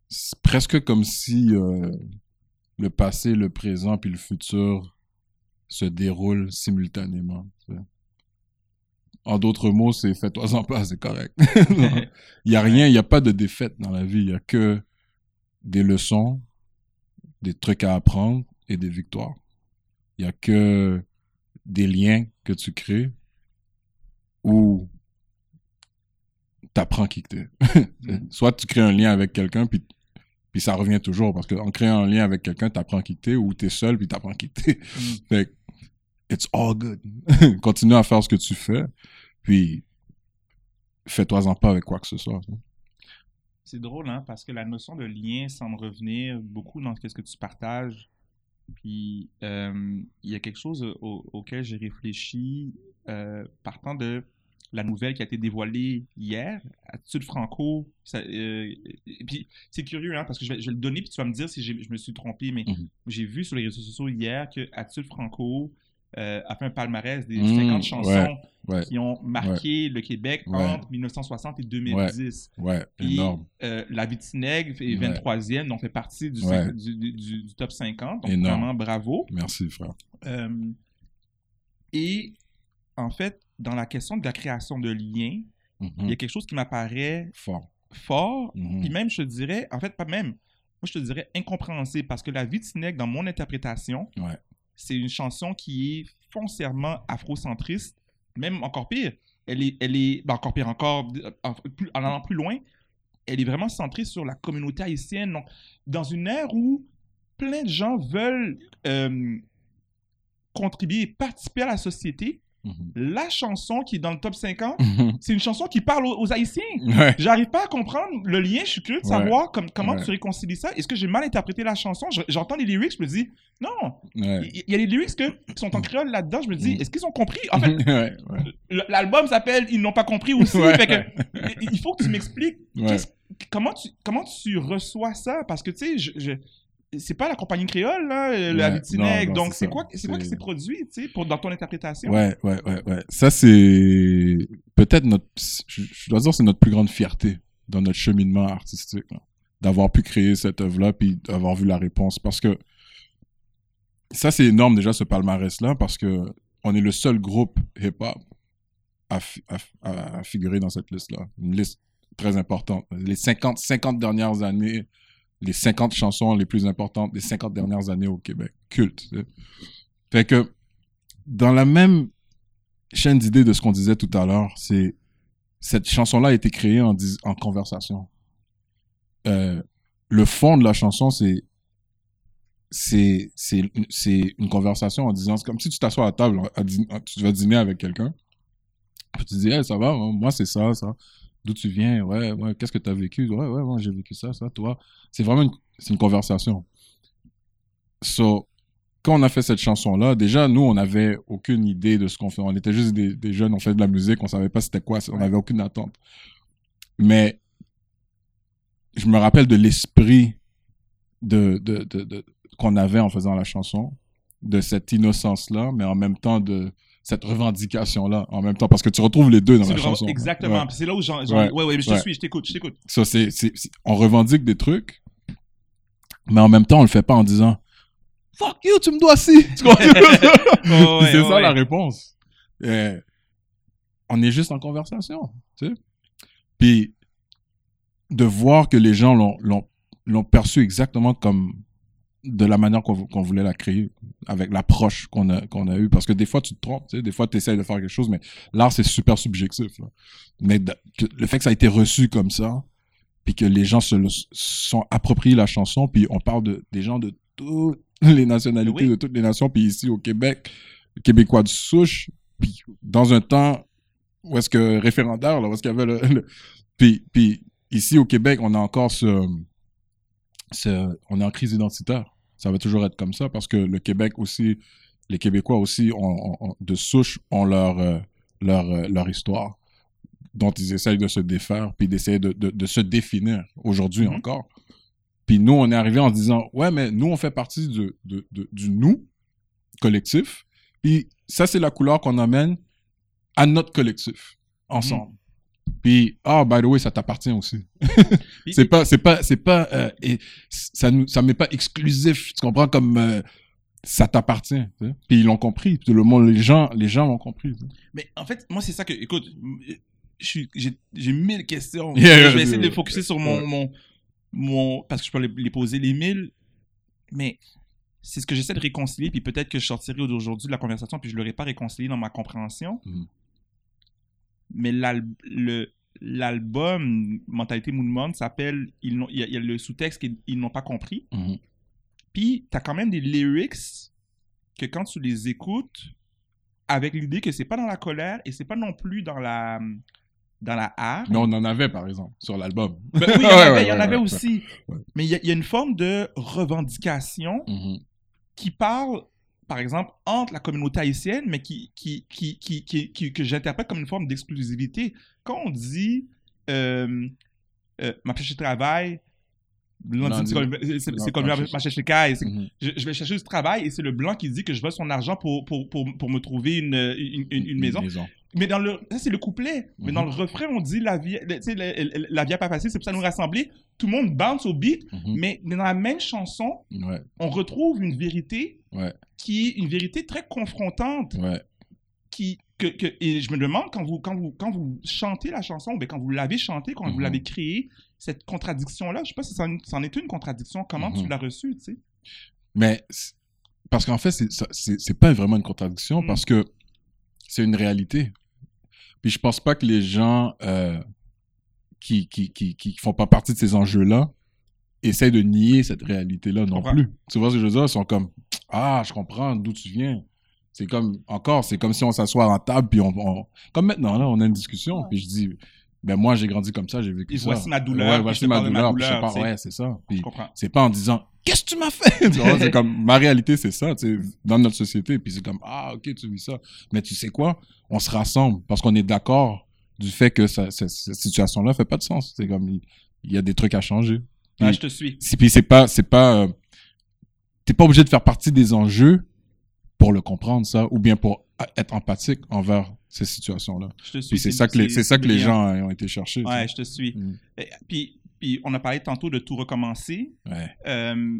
C'est presque comme si euh, le passé, le présent puis le futur se déroulent simultanément. En d'autres mots, c'est fais-toi-en pas, c'est correct. (laughs) Il n'y a rien, il n'y a pas de défaite dans la vie. Il n'y a que des leçons, des trucs à apprendre et des victoires. Il n'y a que des liens que tu crées où tu apprends qui que t'es. (laughs) Soit tu crées un lien avec quelqu'un, puis, puis ça revient toujours. Parce qu'en créant un lien avec quelqu'un, tu apprends qui que t'es, ou tu es seul, puis tu apprends qui que t'es. Fait que, it's all good. (laughs) Continue à faire ce que tu fais, puis fais-toi-en pas avec quoi que ce soit. C'est drôle, hein, parce que la notion de lien semble revenir beaucoup dans ce que tu partages. Puis, euh, il y a quelque chose au- auquel j'ai réfléchi euh, partant de la nouvelle qui a été dévoilée hier, Attitude Franco. Ça, euh, et puis, c'est curieux, hein, parce que je vais, je vais le donner, puis tu vas me dire si je me suis trompé, mais Mhm. j'ai vu sur les réseaux sociaux hier que Attitude Franco euh, a fait un palmarès des Mhm, 50 chansons ouais, ouais. qui ont marqué le Québec entre 1960 et 2010. Ouais, Puis, énorme. euh, la Vitinègre est Ouais. 23e, donc fait partie du, top 50. Donc Énorme. vraiment bravo. Merci, frère. Euh, et en fait, dans la question de la création de liens, Mhm. il y a quelque chose qui m'apparaît Fort. fort, Mhm. puis même, je te dirais, en fait, pas même, moi, je te dirais incompréhensible, parce que la Vitinègre, dans mon interprétation, Ouais. C'est une chanson qui est foncièrement afrocentriste, même encore pire. Elle est, elle est ben, encore pire, encore, en, allant plus loin, elle est vraiment centrée sur la communauté haïtienne. Donc, dans une ère où plein de gens veulent euh, contribuer participer à la société, Mhm. la chanson qui est dans le top 50, Mhm. c'est une chanson qui parle aux, aux Haïtiens. ouais. J'arrive pas à comprendre le lien. Je suis curieux de Ouais. savoir comme- comment Ouais. tu réconcilies ça. Est-ce que j'ai mal interprété la chanson? Je- J'entends les lyrics, je me dis, non, il y a les lyrics que, qui sont en créole là-dedans. Je me dis, est-ce qu'ils ont compris? En fait, (laughs) l'album s'appelle Ils n'ont pas compris aussi. (laughs) Fait que, il- faut que tu m'expliques comment, tu, comment tu reçois ça? Parce que, tu sais, je, je- c'est pas la compagnie créole, là, la Ouais. Vitinègre. Non, non, Donc, c'est quoi, c'est quoi qui s'est produit, tu sais, pour, dans ton interprétation? Ouais, ouais, ouais, ouais. Ça, c'est peut-être notre. Je, je dois dire, c'est notre plus grande fierté dans notre cheminement artistique. D'avoir pu créer cette œuvre-là, puis d'avoir vu la réponse. Parce que ça, c'est énorme déjà, ce palmarès-là, parce que on est le seul groupe hip-hop à- à figurer dans cette liste-là. Une liste très importante. Les 50, 50 dernières années, les 50 chansons les plus importantes des 50 dernières années au Québec. Culte. Fait que, dans la même chaîne d'idées de ce qu'on disait tout à l'heure, c'est cette chanson-là a été créée en, en conversation. Euh, le fond de la chanson, c'est c'est une- conversation en disant c'est comme si tu t'assois à table tu vas dîner avec quelqu'un tu dis ça va moi c'est ça ça d'où tu viens ouais ouais qu'est-ce que tu as vécu? Ouais ouais moi j'ai vécu ça ça toi. C'est vraiment une une conversation. So quand on a fait cette chanson là déjà nous on n'avait aucune idée de ce qu'on fait. On était juste des, des jeunes on fait de la musique on savait pas c'était quoi on n'avait aucune attente. Mais je me rappelle de l'esprit de, de, de, de- qu'on avait en faisant la chanson, de cette innocence-là, mais en même temps de cette revendication-là, en même temps, parce que tu retrouves les deux dans la chanson. Exactement. Ouais. C'est là où j'en. Ouais. Ouais, je te suis, je t'écoute, je t'écoute. Ça, c'est, on revendique des trucs, mais en même temps, on le fait pas en disant Fuck you, tu me dois ci. (laughs) Tu comprends? (laughs) Ouais, c'est ça la réponse. Euh, on est juste en conversation, tu sais. Puis de voir que les gens l'ont, perçu exactement comme de la manière qu'on voulait la créer, avec l'approche qu'on a, qu'on a eue. Parce que des fois, tu te trompes, tu sais. Des fois, tu essaies de faire quelque chose, mais l'art, c'est super subjectif. là. Mais de- que- le fait que ça a été reçu comme ça, puis que les gens se le sont appropriés la chanson, puis on parle de, des gens de toutes les nationalités, Oui. de toutes les nations, puis ici au Québec, Québécois de souche, puis dans un temps où est-ce que référendaire, là, où est-ce qu'il y avait le, le- puis, puis ici au Québec, on a encore ce, ce- on est en crise identitaire. Ça va toujours être comme ça parce que le Québec aussi, les Québécois aussi ont, de souche ont leur, euh, leur, euh, leur histoire dont ils essayent de se défaire puis d'essayer de, de, de se définir aujourd'hui Mhm. encore. Puis nous, on est arrivé en se disant, ouais, mais nous, on fait partie de, de, de- du nous collectif. Puis ça, c'est la couleur qu'on amène à notre collectif, ensemble. Puis, ah, by the way, ça t'appartient aussi. c'est pas, c'est pas, c'est pas, euh, et ça nous, ça m'est pas exclusif. Tu comprends comme euh, ça t'appartient. tu sais. Puis ils l'ont compris. Puis le monde, les gens, les gens l'ont compris. tu sais. Mais en fait, moi, c'est ça que. Écoute, j'ai mille questions. (laughs) Yeah, je vais essayer de les focuser sur mon, Ouais. mon, mon. Parce que je peux les, les poser les mille. Mais c'est ce que j'essaie de réconcilier. Puis peut-être que je sortirai aujourd'hui de la conversation. Puis je ne l'aurais pas réconcilié dans ma compréhension. Mhm. Mais l'album Mentalité Moon s'appelle. Il y, a- il y a le sous-texte qu'ils n'ont pas compris. Mhm. Puis, tu as quand même des lyrics que quand tu les écoutes, avec l'idée que c'est pas dans la colère et c'est pas non plus dans la dans la hargne. Mais on en avait, par exemple, sur l'album. Ben oui, il y en (laughs) avait, ouais, il y en ouais, avait ouais, aussi. Mais il y, a- il y a une forme de revendication Mhm. qui parle, par exemple, entre la communauté haïtienne, mais qui, qui, qui, qui, que j'interprète comme une forme d'exclusivité. Quand on dit euh, euh, ma pêche de travail, c'est- comme ma de caille, je, vais chercher du travail et c'est le blanc qui dit que je veux son argent pour, pour, pour, pour me trouver une, une, une- une maison. Mais dans le, ça c'est le couplet. Mais dans le refrain, on dit la vie, la vie a pas passé, c'est pour ça nous rassembler. Tout le monde bounce au beat, Mhm. mais dans la même chanson, Ouais, on retrouve une vérité ouais, qui est une vérité très confrontante. ouais. Qui, que, que, et je me demande, quand vous, quand, vous, quand vous chantez la chanson, ben quand vous l'avez chantée, quand vous Mhm. l'avez créée, cette contradiction-là, je sais pas si c'en est une contradiction, comment Mhm. tu l'as reçue, tu sais? Mais parce qu'en fait, c'est pas vraiment une contradiction Mm. parce que c'est une réalité. Puis je pense pas que les gens euh, qui, qui, qui, qui font pas partie de ces enjeux-là essayent de nier cette réalité-là non plus. Tu vois ce que je veux dire? Ils sont comme Ah, je comprends d'où tu viens. C'est comme, encore, c'est comme si on s'assoit en table, puis on, on- Comme maintenant, là, on a une discussion, puis je dis Ben moi, j'ai grandi comme ça, j'ai vécu ça. voici ma douleur, Ouais, voici ma de ma douleur. douleur. Ouais, c'est ça. Puis Je comprends. c'est pas en disant qu'est-ce que tu m'as fait? (laughs) C'est comme ma réalité c'est ça tu sais dans notre société puis c'est comme ah ok tu vis ça mais tu sais quoi? On se rassemble parce qu'on est d'accord du fait que ça- ça- cette situation là fait pas de sens c'est comme il il y a des trucs à changer puis, Ouais, je te suis. si- puis c'est pas c'est pas euh, t'es pas obligé de faire partie des enjeux pour le comprendre ça ou bien pour être empathique envers ces situations là Je te suis. puis c'est ça que les c'est ça que les gens ont été chercher Ouais, je te suis. Mm. Et- Puis, puis on a parlé tantôt de tout recommencer. ouais Euh,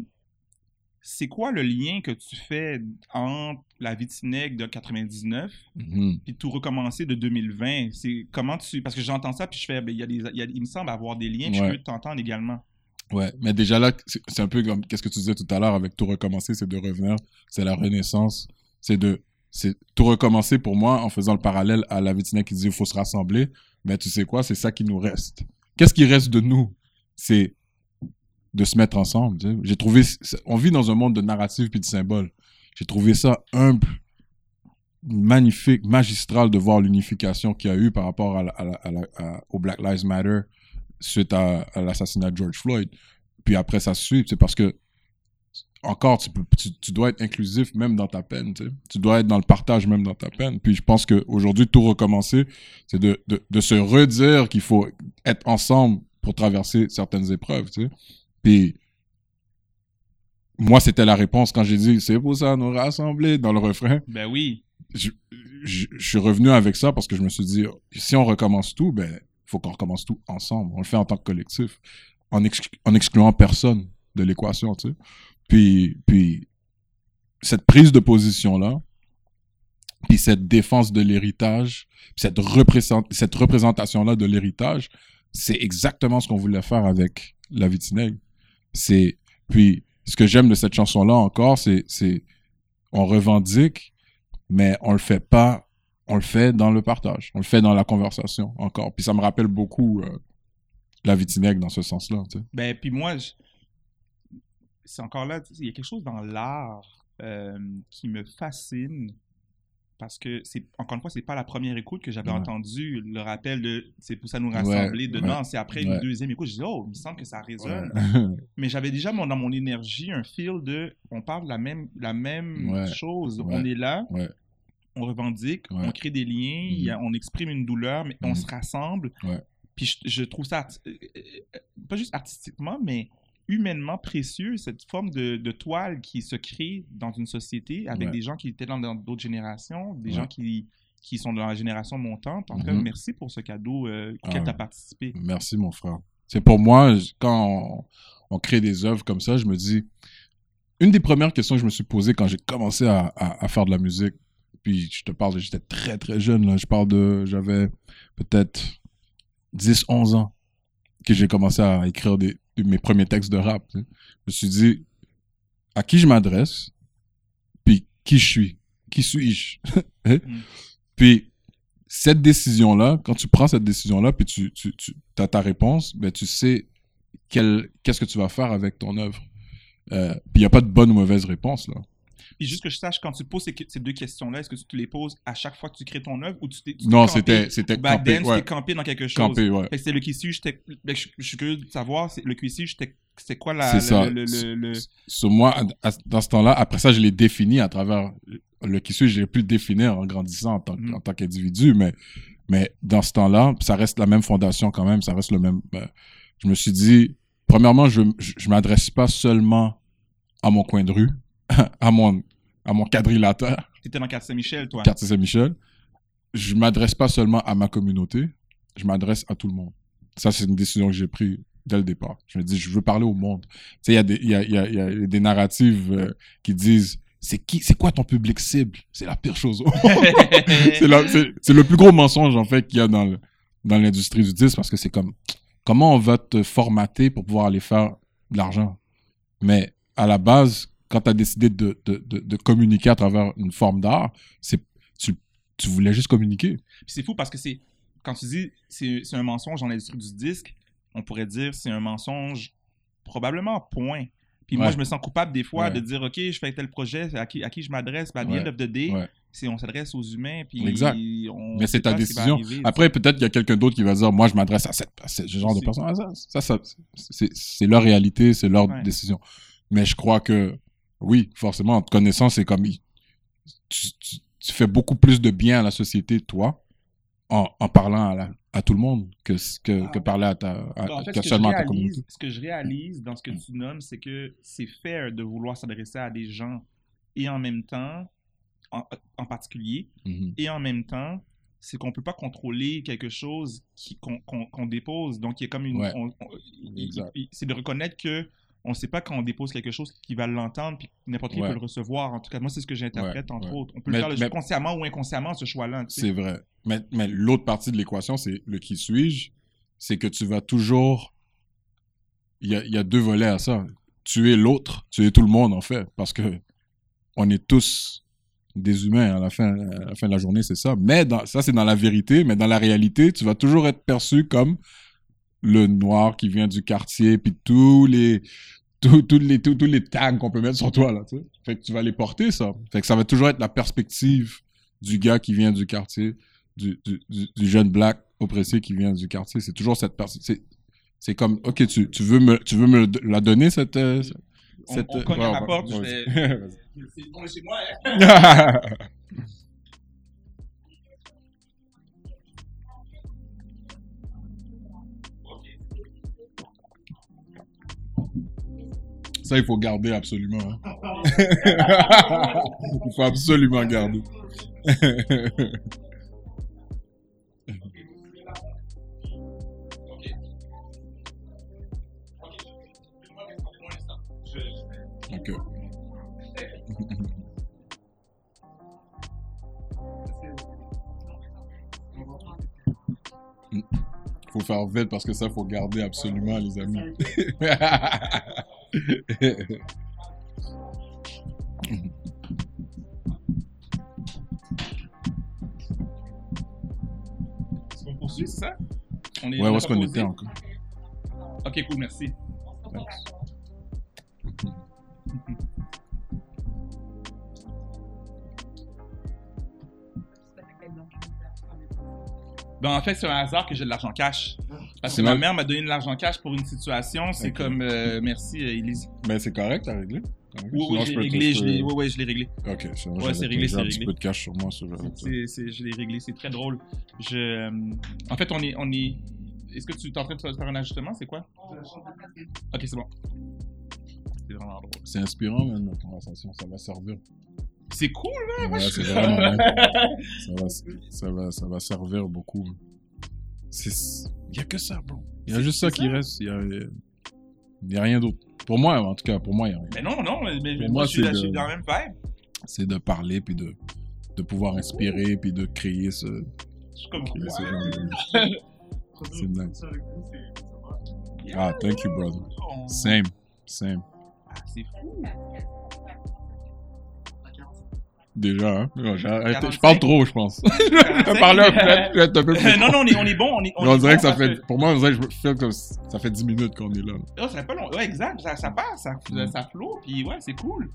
c'est quoi le lien que tu fais entre la vie de Snake de 99 Mhm. puis tout recommencer de 2020? C'est comment tu... Parce que j'entends ça, puis je fais, ben, il, y a des, il, y a- il me semble avoir des liens, puis Ouais. je peux t'entendre également. Ouais, mais déjà là, c'est un peu comme qu'est-ce que tu disais tout à l'heure avec tout recommencer, c'est de revenir, c'est la renaissance, c'est de c'est tout recommencer pour moi en faisant le parallèle à la Vitina qui dit il faut se rassembler, mais tu sais quoi, c'est ça qui nous reste. Qu'est-ce qui reste de nous? C'est de se mettre ensemble. J'ai trouvé on vit dans un monde de narratifs puis de symboles. J'ai trouvé ça humble, magnifique, magistral de voir l'unification qu'il y a eu par rapport au Black Lives Matter suite à, à l'assassinat de George Floyd. Puis après, ça suit. C'est parce que, encore, tu, peux, tu, tu dois être inclusif même dans ta peine. Tu, sais. Tu dois être dans le partage même dans ta peine. Puis je pense qu'aujourd'hui, tout recommencer, c'est de, de, de se redire qu'il faut être ensemble pour traverser certaines épreuves. Tu sais. Puis moi, c'était la réponse quand j'ai dit c'est pour ça nous rassembler dans le refrain Ben oui. je, je, je suis revenu avec ça parce que je me suis dit, si on recommence tout, ben, faut qu'on recommence tout ensemble. On le fait en tant que collectif, en, exclu- en excluant personne de l'équation. Puis, puis, cette prise de position-là, puis cette défense de l'héritage, cette, cette représentation-là de l'héritage, c'est exactement ce qu'on voulait faire avec La Vitinègre. C'est, puis, ce que j'aime de cette chanson-là encore, c'est, c'est, on revendique, mais on le fait pas, on le fait dans le partage, on le fait dans la conversation encore. Puis ça me rappelle beaucoup euh, la Vitinègre dans ce sens-là, tu sais. Ben, puis moi, je- c'est encore là, il y a quelque chose dans l'art euh, qui me fascine parce que c'est encore une fois, c'est pas la première écoute que j'avais Ouais. entendu le rappel de c'est pour ça nous Ouais, rassembler dedans. ouais, C'est après une deuxième écoute, je dis oh, il me semble que ça résonne. (laughs) Mais j'avais déjà mon- dans mon énergie un feel de on parle de la même la même chose. On est là. On revendique, Ouais. on crée des liens, y a- on exprime une douleur, mais on Mhm. se rassemble. Ouais. Puis je, je trouve ça, euh, euh, pas juste artistiquement, mais humainement précieux, cette forme de, de toile qui se crée dans une société avec Ouais. des gens qui étaient dans d'autres générations, des gens qui, qui sont dans la génération montante. En tout cas, Mhm. merci pour ce cadeau euh, Ah auquel tu as participé. Merci, mon frère. C'est pour moi, quand on, on crée des œuvres comme ça, je me dis. Une des premières questions que je me suis posées quand j'ai commencé à, à- à faire de la musique, puis je te parle, j'étais très très jeune, là, je parle de. J'avais peut-être 10, 11 ans que j'ai commencé à écrire des, mes premiers textes de rap. Je me suis dit, à qui je m'adresse, puis qui je suis, qui suis-je? (laughs) Hein? Mm. Puis cette décision-là, quand tu prends cette décision-là, puis tu, tu, tu as ta réponse, ben tu sais qu'est-ce que tu vas faire avec ton œuvre. Euh, puis il n'y a pas de bonne ou mauvaise réponse, là. Puis juste que je sache, quand tu poses ces, ces deux questions-là, est-ce que tu te les poses à chaque fois que tu crées ton œuvre ou tu t'es Non, c'était- c'était back then, ouais. campé dans quelque chose. Campé, ouais. Fait que c'est le j'étais. ben, je, je suis curieux de savoir, le j'étais- c'est quoi la. C'est ça. le- le- le- Sur moi, à- à- dans ce temps-là, après ça, je l'ai défini à travers le suis, j'ai pu le définir en grandissant en tant, Mhm. en tant qu'individu, mais, mais dans ce temps-là, ça reste la même fondation quand même, ça reste le même. euh, je me suis dit, premièrement, je, je m'adresse pas seulement à mon coin de rue, à mon, à mon quadrilatère, T'étais dans quartier Saint-Michel, toi. quartier Saint-Michel. Je m'adresse pas seulement à ma communauté, je m'adresse à tout le monde. Ça, c'est une décision que j'ai prise dès le départ. Je me dis, je veux parler au monde. Tu sais, il y, a des- il y a, y a- y a des narratives euh, qui disent, c'est qui, c'est quoi ton public cible? C'est la pire chose. (laughs) c'est, la- c'est- c'est le plus gros mensonge, en fait, qu'il y a dans, le- dans l'industrie du disque parce que c'est comme, comment on va te formater pour pouvoir aller faire de l'argent? Mais à la base, quand tu as décidé de, de, de, de communiquer à travers une forme d'art, c'est, tu, tu voulais juste communiquer. C'est fou parce que c'est. Quand tu dis c'est c'est un mensonge dans l'industrie du disque, on pourrait dire c'est un mensonge probablement point. Puis moi, je me sens coupable des fois Ouais. de dire OK, je fais tel projet, à qui, à qui je m'adresse. At the Ouais. end of the day, c'est on s'adresse aux humains. Puis Exact. on Mais c'est ta décision. arriver, Après, peut-être qu'il y a quelqu'un d'autre qui va dire, moi, je m'adresse à, cette, à ce genre de personne. Ça, ça, ça, c'est, leur réalité, c'est leur décision. Mais je crois que, oui, forcément, en te connaissant, c'est comme, tu, tu, tu fais beaucoup plus de bien à la société, toi, en, en parlant à, la- à tout le monde que, que, Ah. que parler à ta, à, En fait, que seulement à ta communauté. ce que je réalise dans ce que tu nommes, c'est que c'est fair de vouloir s'adresser à des gens et en même temps, en, en particulier, Mhm. et en même temps, c'est qu'on peut pas contrôler quelque chose qu'on dépose. Donc, il y a comme une. Ouais. c'est de reconnaître que on sait pas quand on dépose quelque chose qui va l'entendre, puis n'importe qui Ouais. peut le recevoir. En tout cas, moi, c'est ce que j'interprète, Ouais, entre ouais. autres. On peut Mais- le faire le- mais- consciemment ou inconsciemment, ce choix-là. tu sais. C'est vrai. Mais, mais l'autre partie de l'équation, c'est le qui suis-je, c'est que tu vas toujours... Il y a, y a deux volets à ça. Tu es l'autre, tu es tout le monde, en fait, parce que on est tous des humains à la fin, à la, fin de la journée, c'est ça. Mais dans, ça, c'est dans la vérité, mais dans la réalité, tu vas toujours être perçu comme le noir qui vient du quartier, puis tous les... Tous, tous les, tous, tous les tags qu'on peut mettre sur toi, là, tu sais. Fait que tu vas les porter, ça. Fait que ça va toujours être la perspective du gars qui vient du quartier, du, du, du- du jeune black oppressé qui vient du quartier. C'est toujours cette personne. C'est, comme, ok, tu, tu veux me, tu veux me la donner cette, euh, On- cette. on cogne à ouais, ma ouais, porte, je vas-y. (laughs) C'est bon, chez moi, hein? (laughs) Ça, il faut garder absolument. hein. (laughs) il faut absolument garder. ok. (laughs) faut faire vite parce que ça, faut garder absolument, les amis. (laughs) Est-ce qu'on poursuit, c'est ça? On est- ouais, on où est-ce qu'on était encore? Ok, cool, merci. Ben, en fait, c'est un hasard que j'ai de l'argent cash. Parce que ma mère m'a donné de l'argent cash pour une situation. C'est comme, euh, merci, euh, Élise. Ben, c'est correct, t'as réglé? Oui, oui, je je l'ai réglé. je Je l'ai, ouais, ouais, je l'ai réglé. Ok, c'est Ouais, réglé, c'est un petit peu de cash sur moi, j'avais ça. C'est, c'est- je l'ai réglé. C'est très drôle. Je, euh, en fait, on est, on est. Est-ce que tu es en train de faire un ajustement? C'est quoi? Ok, c'est bon. C'est vraiment drôle. C'est inspirant, man, notre conversation. Ça va servir. C'est cool, Ouais, moi, je c'est suis- vraiment (laughs) ça, va, ça, va, ça va servir beaucoup. C'est- Il y a que ça, bro. Il y a juste ça c'est qui ça? reste. Il y a, y a rien d'autre. Pour moi, en tout cas, pour moi, il y a rien. Mais non, non, mais mais Pour moi, moi, je, suis, c'est je suis de- dans la même vibe. C'est de parler, puis de, de pouvoir inspirer, puis de créer ce, Je suis comme. créer ce genre de... (laughs) C'est nice. Ah, thank you, brother. Same, same. Ah, c'est fou. Déjà, hein? Je 45. parle trop, je pense. (laughs) Je parlais un peu, un peu plus. non, non, on est, on est bon. On, est, Mais on est dirait bon que ça fait. Pour moi, on dirait que je feel comme ça fait 10 minutes qu'on est là. Oh, ça fait pas long. Ouais, exact. Ça, ça passe, ça, Mm. ça flot, puis ouais, c'est cool.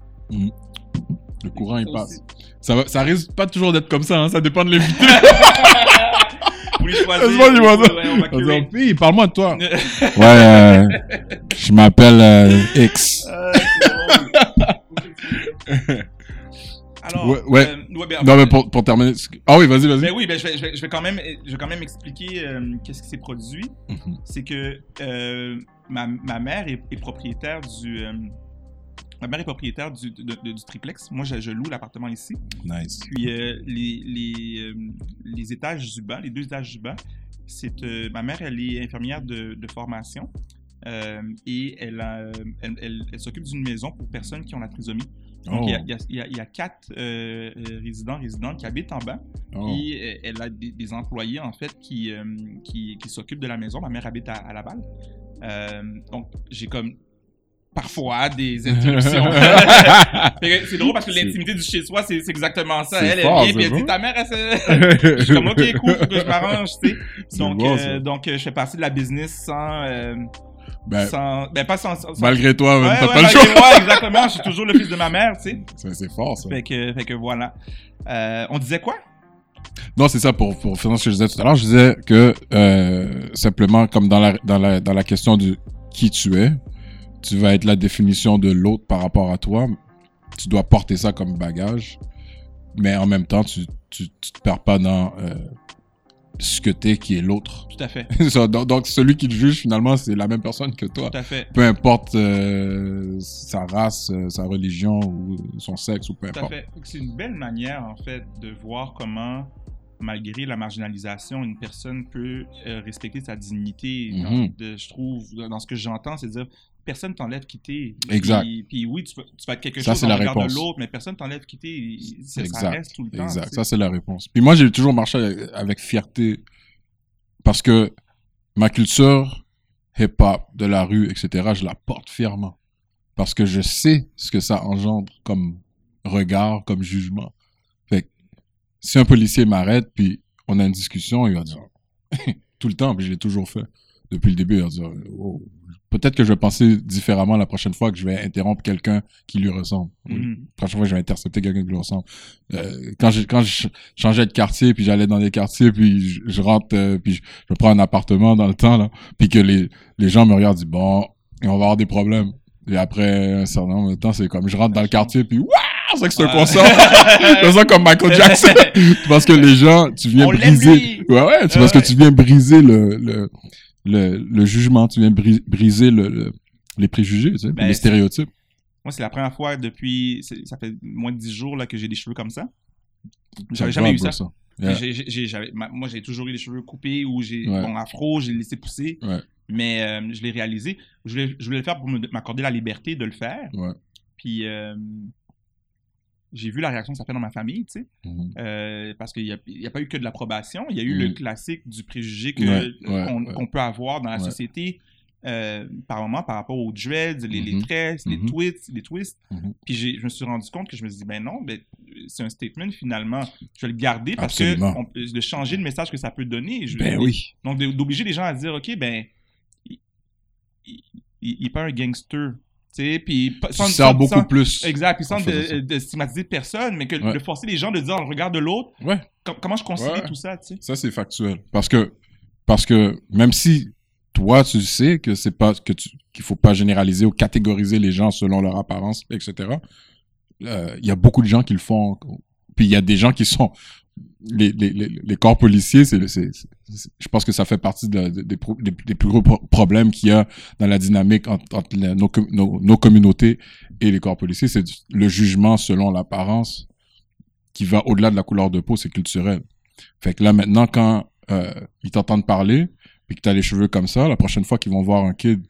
Le courant, il Ça passe. aussi. Ça, va, ça risque pas toujours d'être comme ça, hein, ça dépend de l'invité. (laughs) Vous les (laughs) choisir. On On Puis, parle-moi de toi. Ouais, euh, je m'appelle euh, X. Euh. Alors, Ouais, ouais. euh, ouais, ben, en Non, mais pour, pour terminer. Ah oui, vas-y, vas-y. Ben oui, ben je, vais, je, vais, je vais quand même, je vais quand même expliquer euh, qu'est-ce qui s'est produit. Mhm. C'est que euh, ma, ma mère est, est propriétaire du. euh, ma mère est propriétaire du, de- de- du triplex. Moi, je, je loue l'appartement ici. Nice. Puis euh, les, les, euh, les étages du bas, les deux étages du bas, c'est ma mère, elle est infirmière de, de formation et elle, elle, elle- elle s'occupe d'une maison pour personnes qui ont la trisomie. Donc, il, y a, y y y quatre euh, euh, résidents, résidentes qui habitent en bas. oh. Et euh, elle a des, des employés, en fait, qui, euh, qui, qui s'occupent de la maison. Ma mère habite à, à Laval. Euh, donc, j'ai comme parfois des interruptions. (laughs) C'est drôle parce que l'intimité du chez-soi, c'est c'est exactement ça. Elle, fort, elle vient, puis c'est elle dit. Ta mère, elle (laughs) se. (laughs) Je suis comme, ok, cool, faut que je m'arrange, tu sais. Donc, bon, euh, donc, je fais partie de la business sans. Ben, sans ben, pas sans. malgré toi, Ouais, t'as ouais, pas le choix. moi, exactement. Je suis toujours le fils de ma mère, tu sais. C'est fort, ça. Fait que, fait que voilà. Euh, on disait quoi? Non, c'est ça, pour, pour finir ce que je disais tout à l'heure, je disais que euh, simplement, comme dans la, dans, la, dans la question de qui tu es, tu vas être la définition de l'autre par rapport à toi. Tu dois porter ça comme bagage, mais en même temps, tu, tu, tu te perds pas dans euh, ce que t'es qui est l'autre. Tout à fait. (laughs) Donc, donc, celui qui te juge, finalement, c'est la même personne que toi. Tout à fait. Peu importe euh, sa race, euh, sa religion ou son sexe ou peu Tout à importe. fait. C'est une belle manière, en fait, de voir comment malgré la marginalisation, une personne peut euh, respecter sa dignité. Mhm. De- je trouve, dans ce que j'entends, c'est dire personne t'enlève quitter. Exact. Puis, puis oui, tu, vas- tu vas être quelque Ça, chose c'est dans la regard de réponse. l'autre, mais personne t'enlève quitter. Ça, ça Exact. reste tout le temps. Exact, tu sais. ça c'est la réponse. Puis moi, j'ai toujours marché avec, avec fierté parce que ma culture hip-hop, de la rue, etc., je la porte fièrement. Parce que je sais ce que ça engendre comme regard, comme jugement. Fait que si un policier m'arrête, puis on a une discussion, il va dire (laughs) tout le temps, puis je l'ai toujours fait depuis le début, il va dire Oh, peut-être que je vais penser différemment la prochaine fois que je vais interrompre quelqu'un qui lui ressemble. Mhm. La prochaine fois, je vais intercepter quelqu'un qui lui ressemble. Euh, quand je, quand je changeais de quartier, puis j'allais dans des quartiers, puis je, je rentre, euh, puis je, je prends un appartement dans le temps, là, puis que les, les gens me regardent, disent, bon, on va avoir des problèmes. Et après un certain nombre de temps, c'est comme, je rentre dans le quartier, puis waouh, c'est que c'est un concert. je (laughs) comme Michael Jackson. (laughs) parce que les gens, tu viens On briser. Ouais, ouais, c'est parce que tu viens briser le, le, le, le jugement, tu viens bri- briser le, le- les préjugés, tu sais, Ben, les stéréotypes. Moi, c'est la première fois depuis. Ça fait moins de 10 jours là, que j'ai des cheveux comme ça. J'avais jamais eu ça. Yeah. Ma- moi, j'ai toujours eu les cheveux coupés ou j'ai Ouais. bon afro, j'ai laissé pousser. Ouais. Mais euh, je l'ai réalisé. Je voulais, je voulais le faire pour m'accorder la liberté de le faire. Ouais. Puis euh, j'ai vu la réaction que ça fait dans ma famille, tu sais. Mhm. Euh, parce qu'il n'y a, y a pas eu que de l'approbation. Il y a eu le Mhm. classique du préjugé Ouais, ouais, qu'on ouais. peut avoir dans la société euh, par moment par rapport aux dreads, les, les Mhm. tresses, les twists, les twists. Puis je me suis rendu compte que je me suis dit, ben non, ben, c'est un statement finalement. Je vais le garder parce Absolument. que on- de changer le message que ça peut donner. Je- Ben oui. Donc d'obliger les gens à dire, OK, ben, il n'est pas un gangster. Tu sais, puis pas- Tu sans- sers beaucoup sans- plus. Exact, puis sans de, de stigmatiser personne, mais que Ouais. de forcer les gens de dire dans le regard de l'autre, Ouais, com- comment je concilie Ouais. tout ça, tu sais? ça c'est factuel. Parce que, parce que même si toi tu sais que c'est pas que tu qu'il faut pas généraliser ou catégoriser les gens selon leur apparence, etc. euh, Il y a beaucoup de gens qui le font. Puis il y a des gens qui sont les, les, les, les corps policiers, c'est- je pense que ça fait partie de- de- des, plus gros pro- problèmes qu'il y a dans la dynamique entre, nos, com- nos, nos communautés et les corps policiers. C'est le jugement selon l'apparence qui va au-delà de la couleur de peau, c'est culturel. Fait que là, maintenant, quand euh, ils t'entendent parler, puis que tu as les cheveux comme ça, la prochaine fois qu'ils vont voir un kid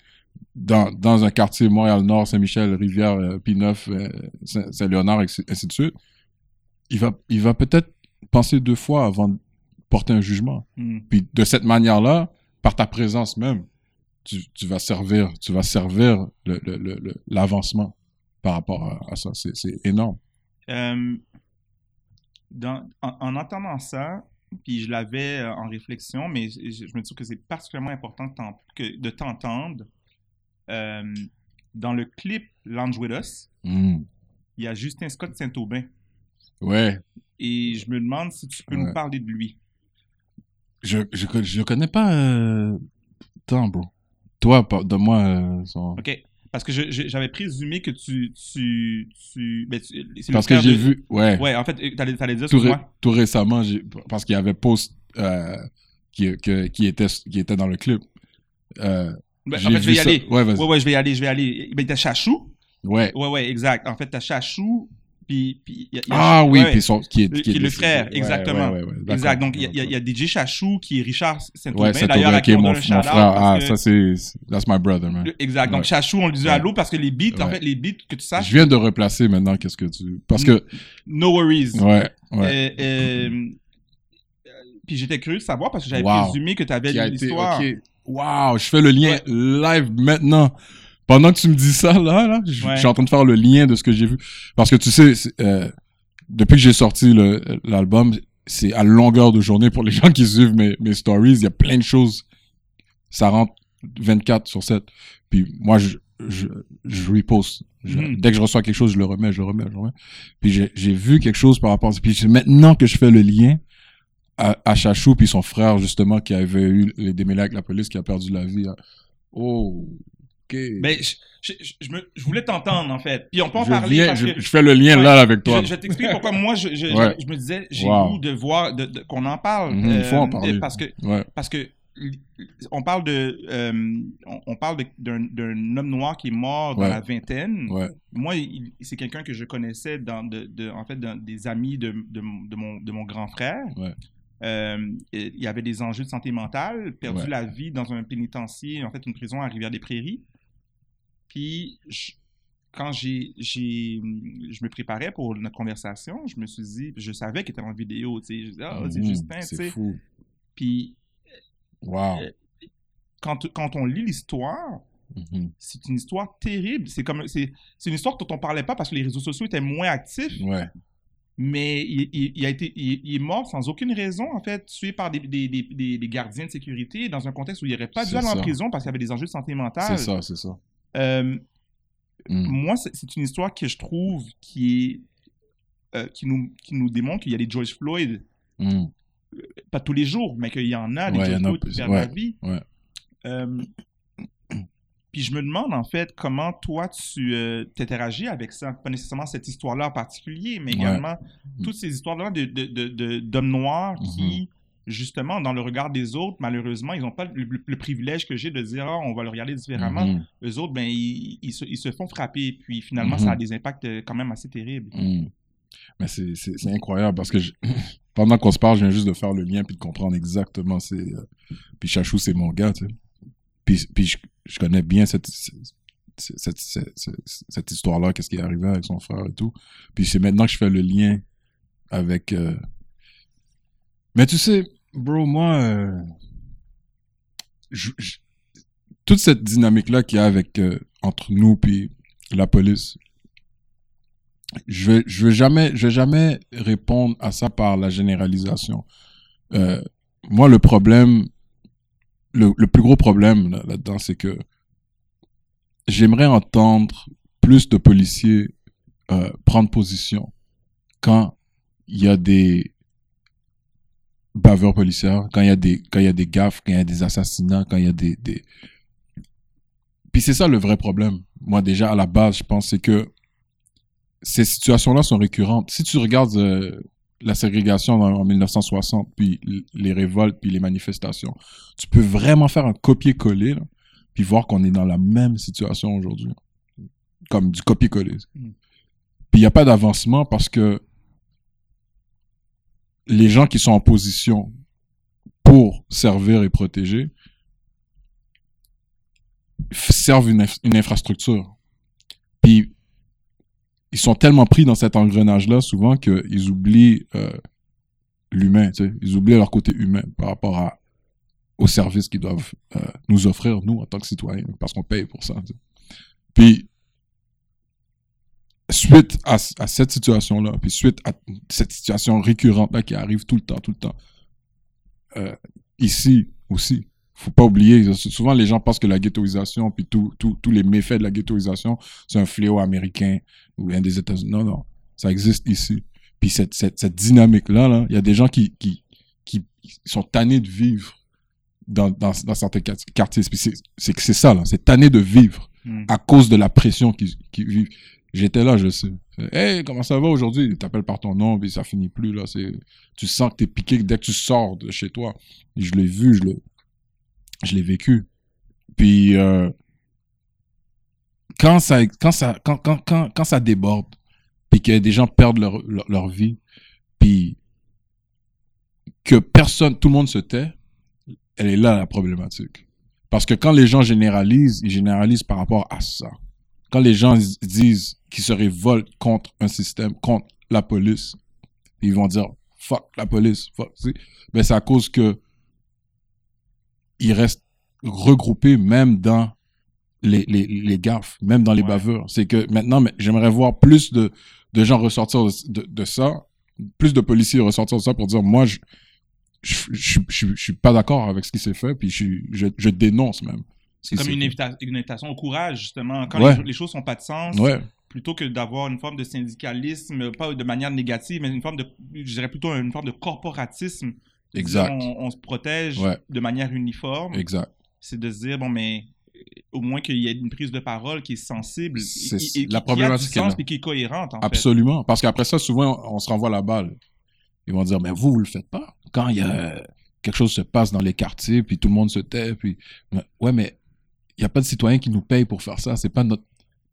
dans, un quartier Montréal-Nord, Saint-Michel, Rivière, euh, P9, euh, Saint- Saint-Léonard, et ainsi de suite, il va, il va peut-être penser deux fois avant porter un jugement. Mm. Puis de cette manière-là, par ta présence même, tu, tu vas servir, tu vas servir le- le- le- le- l'avancement par rapport à, à ça. C'est, énorme. Euh, dans- en, en entendant ça, puis je l'avais euh, en réflexion, mais je, je me dis que c'est particulièrement important de t'en- que- de t'entendre. Euh, dans le clip Lounge With Us, Mm. il y a Justin Scott Saint-Aubin. Ouais. Et je me demande si tu peux Ouais. nous parler de lui. Je, je, je connais pas euh, tant, bro. Toi, par- donne-moi euh, son... OK. Parce que j'avais présumé que tu. tu, tu, ben, tu- Parce que j'ai de- vu... Ouais. Ouais, en fait, euh, t'allais, t'allais dire tout, ré- moi. tout récemment, parce qu'il y avait Post euh, qui, que- qui, était, qui était dans le clip. Euh, Ben, en fait, je vais y ça. aller. Ouais. Ouais, ouais, je vais y aller, je vais y aller. Ben, t'as Chachou? Ouais. Ouais, ouais, exact. En fait, t'as Chachou, puis. puis il y a- il y a- Ah oui, ouais, ouais. puis son, qui est, Le- qui est qui est le décédé. frère, Ouais, exactement. ouais. Exact. Donc, il y, a- y DJ Chachou qui est Richard Saint-Aubin. D'ailleurs, à qui on mon, mon frère. Ah, que- ça, c'est... That's my brother, man. Exact. Donc. Chachou, on le disait à l'eau parce que les beats, en fait, les beats, que tu Je saches, viens de replacer maintenant qu'est-ce que tu... Parce que... no worries. Ouais, ouais. Euh, euh, puis j'étais curieux de savoir parce que j'avais Wow. présumé que tu avais a été... l'histoire. ok. Wow, je fais le lien live maintenant. Pendant que tu me dis ça, là, là je, Ouais. suis en train de faire le lien de ce que j'ai vu. Parce que tu sais, euh, depuis que j'ai sorti l'album, c'est à longueur de journée pour les (laughs) gens qui suivent mes, mes stories. Il y a plein de choses. Ça rentre 24 sur 7. Puis moi, je, je, je reposte. Je- Mhm. Dès que je reçois quelque chose, je le remets, je le remets, je le remets. Puis j'ai j'ai vu quelque chose par rapport à ça. Puis c'est maintenant que je fais le lien à, à Chachou, puis son frère, justement, qui avait eu les démêlés avec la police, qui a perdu la vie. hein. Oh, Ben, je, je- je- je me- je voulais t'entendre, en fait. Puis on peut en je, parler viens- parce je, que... je fais le lien Ouais. là avec toi. Je, t'expliquer pourquoi moi, je, je, Ouais. je me disais, j'ai Wow. goût de voir, de, de- qu'on en parle. Mhm, il faut en Euh, parler. Parce que, Ouais. parce que on parle de, euh, on, parle d'un, homme noir qui est mort dans Ouais. la vingtaine. Ouais. Moi, c'est quelqu'un que je connaissais dans, de, de- en fait, dans des amis de, de, mon- de mon, de mon grand frère. Ouais. Euh, il y avait des enjeux de santé mentale, perdu la vie dans un pénitencier, en fait, une prison à Rivière-des-Prairies. Puis, je- quand j'ai, je me préparais pour notre conversation, je me suis dit, je savais qu'il était en vidéo, tu sais. Je disais, ah, c'est Mhm, Justin, tu sais. fou. Puis, Wow. Euh, quand, quand on lit l'histoire, Mhm. c'est une histoire terrible. C'est comme c'est, une histoire dont on parlait pas parce que les réseaux sociaux étaient moins actifs, Ouais. mais il, il- il a été, il, il est mort sans aucune raison, en fait, tué par des, des, des, gardiens de sécurité dans un contexte où il n'aurait pas dû aller en prison parce qu'il y avait des enjeux de santé mentale. C'est ça, c'est ça. Euh, Mm. moi, c'est, une histoire que je trouve qui est euh, qui nous, qui nous démontre qu'il y a des George Floyd, Mm. pas tous les jours, mais qu'il y en a des Ouais, George Floyd qui perdent la vie. ouais. Euh, (clears throat) puis je me demande en fait comment toi tu euh, t'interagis avec ça, pas nécessairement cette histoire-là en particulier, mais Ouais. également toutes ces histoires-là de, de, de- de- d'hommes noirs qui, justement, dans le regard des autres, malheureusement, ils n'ont pas le, privilège que j'ai de dire Ah, on va le regarder différemment. Mhm. Eux autres, ben, ils, ils se, ils se font frapper, puis finalement, ça a des impacts euh, quand même assez terribles. Mm. Mais c'est- incroyable parce que je- (coughs) pendant qu'on se parle, je viens juste de faire le lien puis de comprendre exactement. C'est, euh, puis Chachou, c'est mon gars, tu sais. Puis, puis je, je connais bien cette, cette, cette, cette- cette- cette histoire-là, qu'est-ce qui est arrivé avec son frère et tout. Puis c'est maintenant que je fais le lien avec. euh, Mais tu sais, bro, moi, euh, toute cette dynamique-là qu'il y a avec, euh, entre nous puis la police, je vais, je vais jamais, vais jamais répondre à ça par la généralisation. Euh, moi, le problème, le, plus gros problème là- là-dedans, c'est que j'aimerais entendre plus de policiers prendre position quand il y a des baveurs policières, quand il y a des, quand il y a des gaffes, quand il y a des assassinats, quand il y a des, des... Puis c'est ça le vrai problème. Moi, déjà, à la base, je pense, c'est que ces situations-là sont récurrentes. Si tu regardes euh, la ségrégation en, en 1960, puis les révoltes, puis les manifestations, tu peux vraiment faire un copier-coller, là, puis voir qu'on est dans la même situation aujourd'hui. Comme du copier-coller. Mm. Puis il n'y a pas d'avancement parce que les gens qui sont en position pour servir et protéger servent une, inf- une infrastructure. Puis ils sont tellement pris dans cet engrenage-là souvent qu'ils oublient euh, l'humain. Ils oublient leur côté humain par rapport à, aux services qu'ils doivent euh, nous offrir, nous, en tant que citoyens, parce qu'on paye pour ça. Puis, suite à, à cette situation-là, puis suite à cette situation récurrente-là qui arrive tout le temps, tout le temps, euh, ici aussi, faut pas oublier, souvent les gens pensent que la ghettoisation, puis tout- tout- tous les méfaits de la ghettoisation, c'est un fléau américain ou un des États-Unis. Non, non, ça existe ici. Puis cette, cette, cette dynamique-là, là, il y a des gens qui, qui, qui sont tannés de vivre dans, dans, dans certains quart- quartiers. Puis c'est c'est que c'est ça, là, c'est tanné de vivre Mm. à cause de la pression qu'ils qu'ils vivent. J'étais là, je sais. Hey, comment ça va aujourd'hui? Ils t'appellent par ton nom, puis ça finit plus, là. C'est, tu sens que t'es piqué dès que tu sors de chez toi. Je l'ai vu, je l'ai, je l'ai vécu. Puis, euh, quand ça, quand ça, quand, quand, quand ça déborde, puis que des gens perdent leur, leur, leur vie, puis que personne, tout le monde se tait, elle est là la problématique. Parce que quand les gens généralisent, ils généralisent par rapport à ça. Quand les gens disent qu'ils se révoltent contre un système, contre la police, ils vont dire fuck la police, fuck. Ben, c'est à cause que ils restent regroupés même dans les, les, les gaffes, même dans les Ouais. bavures. C'est que maintenant, j'aimerais voir plus de, de gens ressortir de, ça, plus de policiers ressortir de ça pour dire moi, je je, je, je, je suis pas d'accord avec ce qui s'est fait, puis je, je, je dénonce même. Ce C'est comme une, fait. invita- une invitation au courage, justement. Quand Ouais. les, les choses n'ont pas de sens, Ouais, plutôt que d'avoir une forme de syndicalisme, pas de manière négative, mais une forme de, je dirais plutôt une forme de corporatisme. Exact. On, on se protège Ouais. de manière uniforme. exact. C'est de se dire, bon, mais euh, au moins qu'il y ait une prise de parole qui est sensible, C'est- et, et- la qui- problématique qui a du sens et qui est cohérente, en fait. Absolument. Parce qu'après ça, souvent, on se renvoie la balle. Ils vont dire, mais vous, vous le faites pas. Quand il y a quelque chose se passe dans les quartiers, puis tout le monde se tait, puis... Ouais, mais n'y a pas de citoyen qui nous paye pour faire ça. C'est pas notre...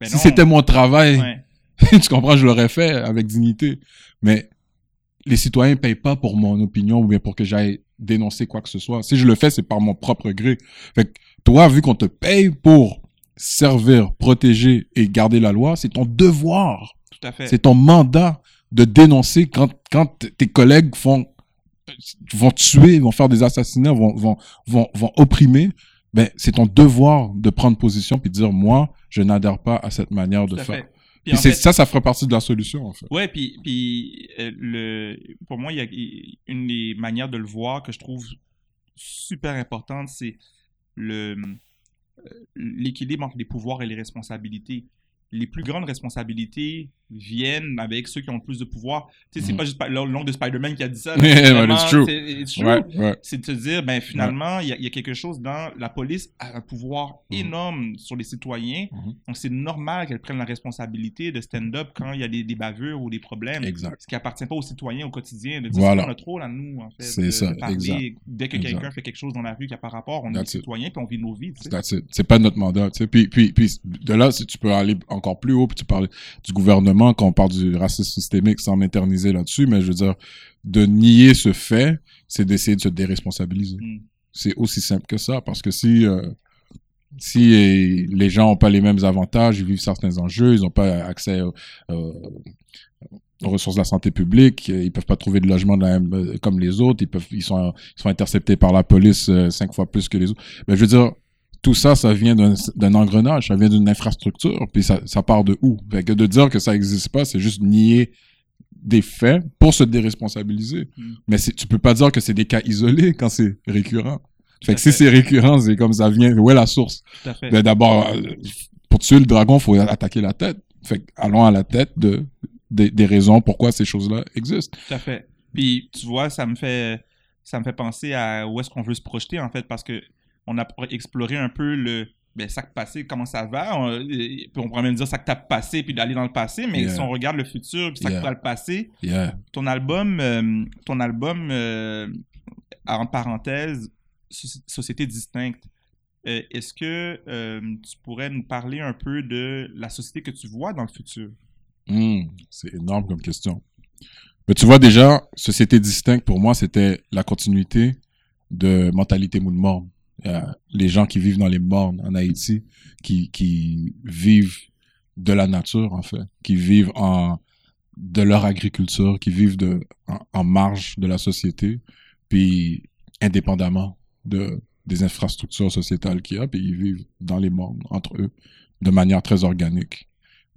Ben si non. c'était mon travail, Ouais. (laughs) tu comprends, je l'aurais fait avec dignité. Mais les citoyens payent pas pour mon opinion ou bien pour que j'aille dénoncer quoi que ce soit. Si je le fais, c'est par mon propre gré. Fait que toi, vu qu'on te paye pour servir, protéger et garder la loi, c'est ton devoir. Tout à fait. C'est ton mandat de dénoncer quand, quand tes collègues font, vont tuer, vont faire des assassinats, vont, vont, vont, vont opprimer. Ben, c'est ton devoir de prendre position puis de dire, moi, je n'adhère pas à cette manière de faire. fait. Puis Puis en c'est ça, ça ferait partie de la solution, en fait. Ouais, puis, puis euh, le, pour moi, il y a une des manières de le voir que je trouve super importante, c'est le euh, l'équilibre entre les pouvoirs et les responsabilités. Les plus grandes responsabilités viennent avec ceux qui ont le plus de pouvoir. Tu sais, c'est Mhm. pas juste pa- l'oncle de Spider-Man qui a dit ça. (laughs) C'est true. c'est- de se dire, ben finalement, il y, a- il y a quelque chose dans la police a un pouvoir Mhm. énorme sur les citoyens. Mhm. Donc c'est normal qu'elle prenne la responsabilité de stand-up quand il y a des, des bavures ou des problèmes. Exact. Ce qui appartient pas aux citoyens au quotidien de dire Voilà. c'est notre rôle à nous en fait. C'est ça, de parler. exact. Dès que quelqu'un fait quelque chose dans la rue qui a pas rapport, on est it. citoyen puis on vit nos vies. C'est pas notre mandat. Puis, de là, si tu peux aller encore plus haut, puis tu parles du gouvernement, quand on parle du racisme systémique sans m'éterniser là-dessus, mais je veux dire, de nier ce fait, c'est d'essayer de se déresponsabiliser. Mm. C'est aussi simple que ça, parce que si, euh, si les gens n'ont pas les mêmes avantages, ils vivent certains enjeux, ils n'ont pas accès au- euh, aux ressources de la santé publique, ils peuvent pas trouver de logement de la même- euh, comme les autres, ils peuvent, ils sont, ils sont interceptés par la police euh, cinq fois plus que les autres. Ben, je veux dire, tout ça, ça vient d'un engrenage, ça vient d'une infrastructure, puis ça, ça part de où? Fait que de dire que ça n'existe pas, c'est juste nier des faits pour se déresponsabiliser. Mm. Mais tu peux pas dire que c'est des cas isolés quand c'est récurrent. Fait que si c'est récurrent, c'est comme ça vient. Où est la source? Ben, D'abord, euh, pour tuer le dragon, faut attaquer la tête. Fait que allons à la tête de, des- des raisons pourquoi ces choses-là existent. Tout à fait. Puis tu vois, ça me fait ça me fait penser à où est-ce qu'on veut se projeter en fait parce que on a exploré un peu le ben, sac passé, comment ça va. On, et- puis on pourrait même dire sac tape passé puis d'aller dans le passé, mais Yeah. si on regarde le futur puis sac Yeah. le passé, Yeah. ton album, euh, ton album euh, en parenthèse, Soci- Société distincte, euh, est-ce que euh, tu pourrais nous parler un peu de la société que tu vois dans le futur? Hmm, c'est énorme comme question. Mais tu vois déjà, société distincte pour moi, c'était la continuité de mentalité moule morne. Euh, les gens qui vivent dans les mornes en Haïti, qui, qui vivent de la nature en fait, qui vivent en de leur agriculture, qui vivent de en, marge de la société, puis indépendamment de des infrastructures sociétales qu'il y a, puis ils vivent dans les mornes entre eux de manière très organique.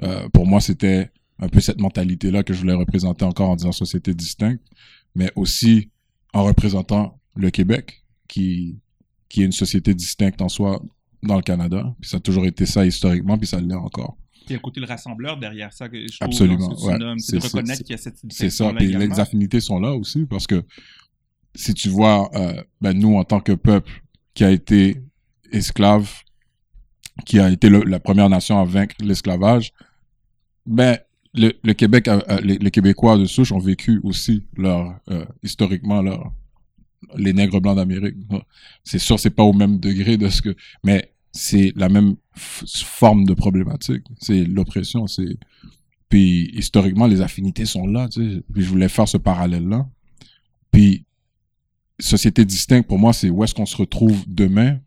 Euh, pour moi, c'était un peu cette mentalité-là que je voulais représenter encore en disant société distincte, mais aussi en représentant le Québec, qui, qui est une société distincte en soi dans le Canada. Puis ça a toujours été ça historiquement, puis ça l'est encore. Il y a le côté le rassembleur derrière ça que je trouve Absolument, ce que ouais. c'est C'est- de c'est- reconnaître c'est- qu'il y a cette C'est ça. Puis les affinités sont là aussi, parce que si tu vois, euh, ben nous, en tant que peuple qui a été esclave, qui a été le- la première nation à vaincre l'esclavage, ben le, le Québec, a- a- les, les Québécois de souche ont vécu aussi leur euh, historiquement leur les nègres blancs d'Amérique. C'est sûr, c'est pas au même degré de ce que, mais c'est la même forme de problématique. C'est l'oppression. C'est puis historiquement, les affinités sont là. Tu sais. Puis je voulais faire ce parallèle-là. Puis société distincte pour moi, c'est où est-ce qu'on se retrouve demain.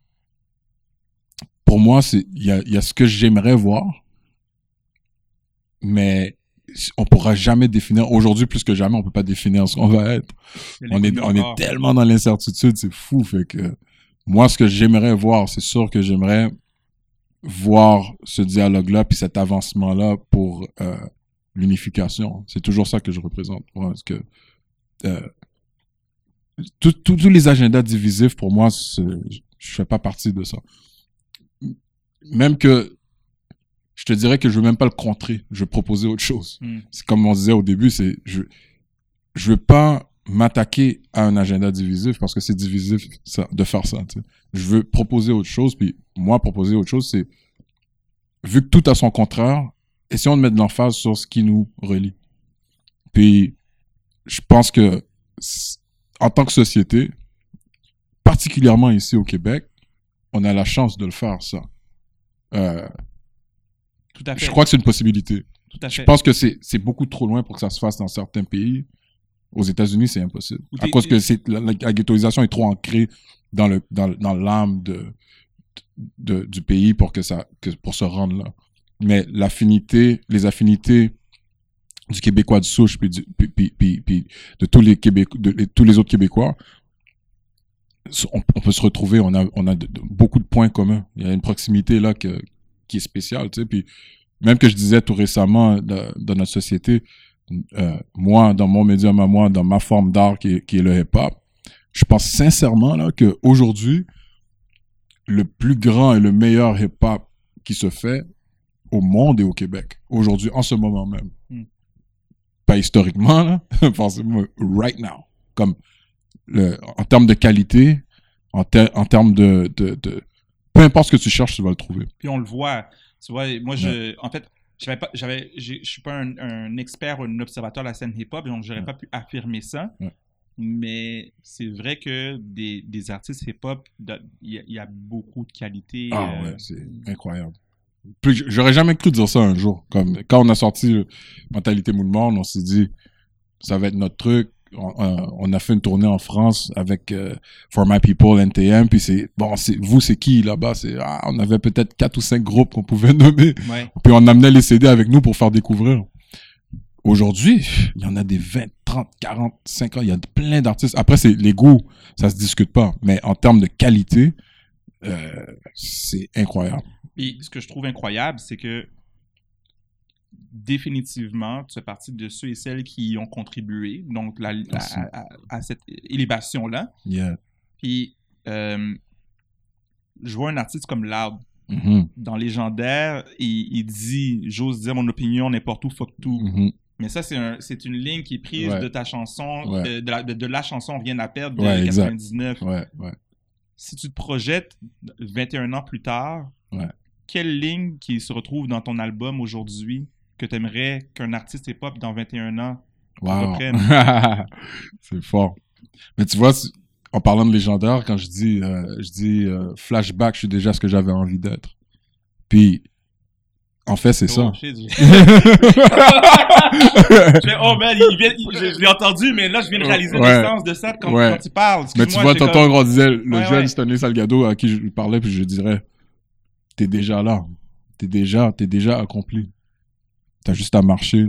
Pour moi, c'est il y a, y a ce que j'aimerais voir, mais on pourra jamais définir. Aujourd'hui, plus que jamais, on peut pas définir ce qu'on va être. On est, on est tellement dans l'incertitude, c'est fou. Fait que moi, ce que j'aimerais voir, c'est sûr que j'aimerais voir ce dialogue-là puis cet avancement-là pour euh, l'unification. C'est toujours ça que je représente. Moi, parce que euh, tous les agendas divisifs, pour moi, je fais pas partie de ça. Même que je te dirais que je veux même pas le contrer. Je veux proposer autre chose Hmm. c'est comme on disait au début, c'est je je veux pas m'attaquer à un agenda divisif parce que c'est divisif ça, de faire ça. Je veux proposer autre chose, puis moi proposer autre chose, c'est vu que tout a son contraire, essayons de mettre de l'emphase sur ce qui nous relie. Puis je pense que en tant que société, particulièrement ici au Québec, on a la chance de le faire ça. Euh, Tout à fait. je crois que c'est une possibilité. Tout à Je pense que c'est beaucoup trop loin pour que ça se fasse dans certains pays. Aux États-Unis, c'est impossible. À cause que la, la- ghettoisation est trop ancrée dans, le, dans, dans l'âme de, de, du pays pour, que ça, que, pour se rendre là. Mais l'affinité, les affinités du Québécois de souche, puis, du- puis, puis, puis- puis de, tous les Québécois, de, de tous les autres Québécois, on, on peut se retrouver, on a, on a de- de- beaucoup de points communs. Il y a une proximité là que, qui est spéciale, tu sais. Puis même que je disais tout récemment dans notre société, euh, moi, dans mon médium à moi, dans ma forme d'art qui est, qui est le hip-hop, je pense sincèrement là que aujourd'hui, le plus grand et le meilleur hip-hop qui se fait au monde et au Québec, aujourd'hui, en ce moment même. Hmm. Pas historiquement, là, (laughs) forcément, right now. Comme le, en termes de qualité, en, ter- en termes de, de, de- Peu importe ce que tu cherches, tu vas le trouver. Puis on le voit. Tu vois, moi, je, en fait, j'avais pas, j'avais, je suis pas un, un expert ou un observateur de la scène hip-hop, donc j'aurais Ouais. pas pu affirmer ça. Ouais. Mais c'est vrai que des, des artistes hip-hop, il y, a- il y a beaucoup de qualité. Ah euh, ouais, c'est incroyable. J'aurais jamais cru dire ça un jour. Comme quand on a sorti Mentalité Mouvement, on s'est dit ça va être notre truc. On, on a fait une tournée en France avec euh, For My People NTM. Puis c'est bon, c'est vous, c'est qui là-bas? C'est ah, on avait peut-être quatre ou cinq groupes qu'on pouvait (laughs) nommer. ouais. Puis on amenait les CD avec nous pour faire découvrir. Aujourd'hui, il y en a des 20, 30, 40, 50, il y a plein d'artistes. Après, c'est les goûts, ça se discute pas. Mais en termes de qualité, euh, c'est incroyable. Puis ce que je trouve incroyable, c'est que définitivement, tu fais partie de ceux et celles qui y ont contribué donc la- à, à- à cette élevation-là. Yeah. Puis euh, je vois un artiste comme Loud. Mhm, Dans Légendaire, il, il dit J'ose dire mon opinion n'importe où, fuck tout. mhm. Mais ça, c'est un- c'est une ligne qui est prise Ouais. de ta chanson, Ouais. euh, de, la, de- de la chanson Rien à perdre de Ouais, exact. 99. Ouais, ouais. Si tu te projettes 21 ans plus tard, quelle ligne qui se retrouve dans ton album aujourd'hui? Que tu aimerais qu'un artiste hip-hop dans 21 ans Wow. reprenne? (laughs) c'est fort. Mais tu vois, en parlant de légendaire, quand je dis, euh, je dis euh, flashback, je suis déjà ce que j'avais envie d'être. Puis, en fait, c'est ça. Oh, shit, je- Je fais, oh man, il vient- il- je, je l'ai entendu, mais là, je viens de réaliser Ouais. l'essence de ça quand, Ouais. quand tu parles. Mais tu vois, tonton, comme- on disait, le Ouais, jeune. Stanley Salgado à qui je lui parlais, puis je dirais, t'es déjà là. T'es déjà, t'es déjà accompli. T'as juste à marcher.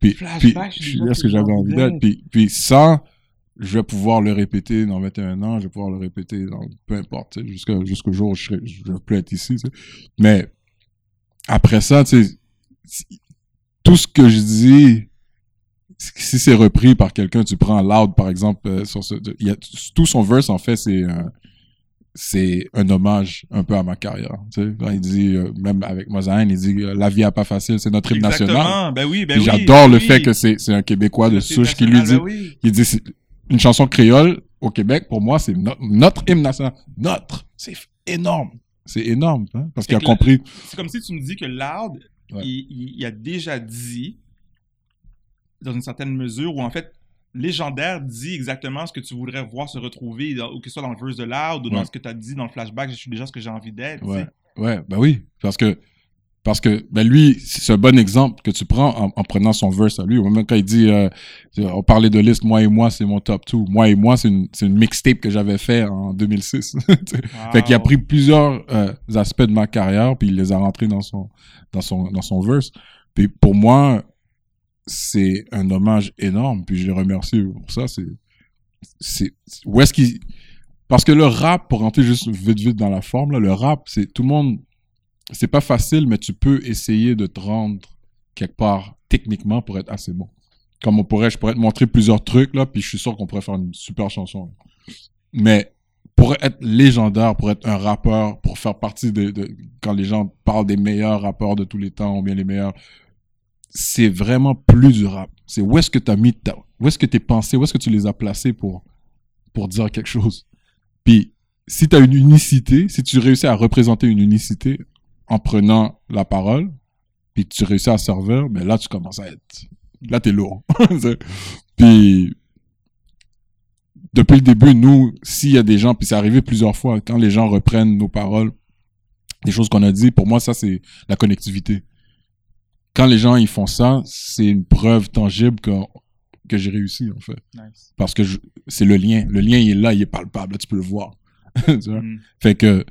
Puis, puis je je suis là ce que j'avais envie d'être. Puis, puis ça, je vais pouvoir le répéter dans 21 ans, je vais pouvoir le répéter dans peu importe, jusqu'au jour où je serai, je vais plus être ici. Mais après ça, tu tout ce que je dis, si c'est repris par quelqu'un, tu prends Loud par exemple, euh, sur ce, il y a, tout son verse en fait, c'est un, c'est un hommage un peu à ma carrière. Tu sais, quand il dit, euh, même avec Mozaïne, il dit euh, la vie a pas facile, c'est notre hymne national. Ben oui, ben oui. J'adore ben le oui. fait que c'est un Québécois de souche qui lui dit, ben il dit une chanson créole au Québec, pour moi, c'est no- notre hymne national. Notre! C'est énorme! C'est énorme, hein, parce qu'il a compris. C'est comme si tu me dis que Loud, Ouais. il, il- il a déjà dit, dans une certaine mesure, où en fait, Légendaire dit exactement ce que tu voudrais voir se retrouver, ou que ce soit dans le verse de Loud, ou dans Ouais. ce que tu as dit dans le flashback, je suis déjà ce que j'ai envie d'être. Ouais, ben oui, parce que parce que ben lui, c'est un bon exemple que tu prends en, en prenant son verse à lui. Même quand il dit, euh, on parlait de liste, moi et moi, c'est mon top 2. Moi et moi, c'est une, une mixtape que j'avais fait en 2006. (laughs) Tu sais. Fait qu'il a Wow. pris plusieurs euh, aspects de ma carrière, puis il les a rentrés dans son, dans son, dans son verse. Puis pour moi, c'est un hommage énorme, puis je le remercie pour ça. C'est, c'est, où est-ce qu'il, parce que le rap, pour rentrer juste vite vite dans la forme, là, le rap, c'est tout le monde, c'est pas facile, mais tu peux essayer de te rendre quelque part techniquement pour être assez bon. Comme on pourrait, je pourrais te montrer plusieurs trucs là, puis je suis sûr qu'on pourrait faire une super chanson. Mais pour être légendaire, pour être un rappeur, pour faire partie de, de- quand les gens parlent des meilleurs rappeurs de tous les temps ou bien les meilleurs, c'est vraiment plus du rap. C'est où est-ce que tu as mis ta, où est-ce que tes pensées, où est-ce que tu les as placées pour, pour dire quelque chose? Puis, si tu as une unicité, si tu réussis à représenter une unicité en prenant la parole, puis tu réussis à servir, mais là, tu commences à être, là, t'es lourd. (laughs) Puis, depuis le début, nous, s'il y a des gens, puis c'est arrivé plusieurs fois, quand les gens reprennent nos paroles, des choses qu'on a dit, pour moi, ça, c'est la connectivité. Quand les gens, ils font ça, c'est une preuve tangible que que j'ai réussi, en fait. Nice. Parce que c'est le lien. Le lien, il est là, il est palpable, là, tu peux le voir. (laughs) Mm. Fait que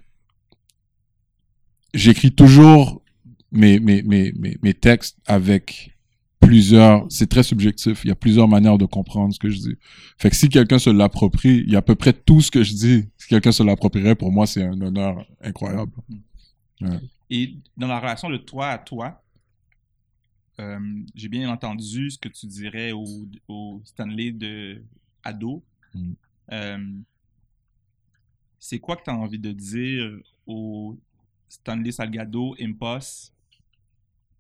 j'écris toujours mes, mes, mes, mes, mes textes avec plusieurs. C'est très subjectif. Il y a plusieurs manières de comprendre ce que je dis. Fait que si quelqu'un se l'approprie, il y a à peu près tout ce que je dis. Si quelqu'un se l'approprierait, pour moi, c'est un honneur incroyable. Et dans la relation de toi à toi, euh, j'ai bien entendu ce que tu dirais au, au Stanley de ado. Mm. Euh, c'est quoi que tu as envie de dire au Stanley Salgado Impos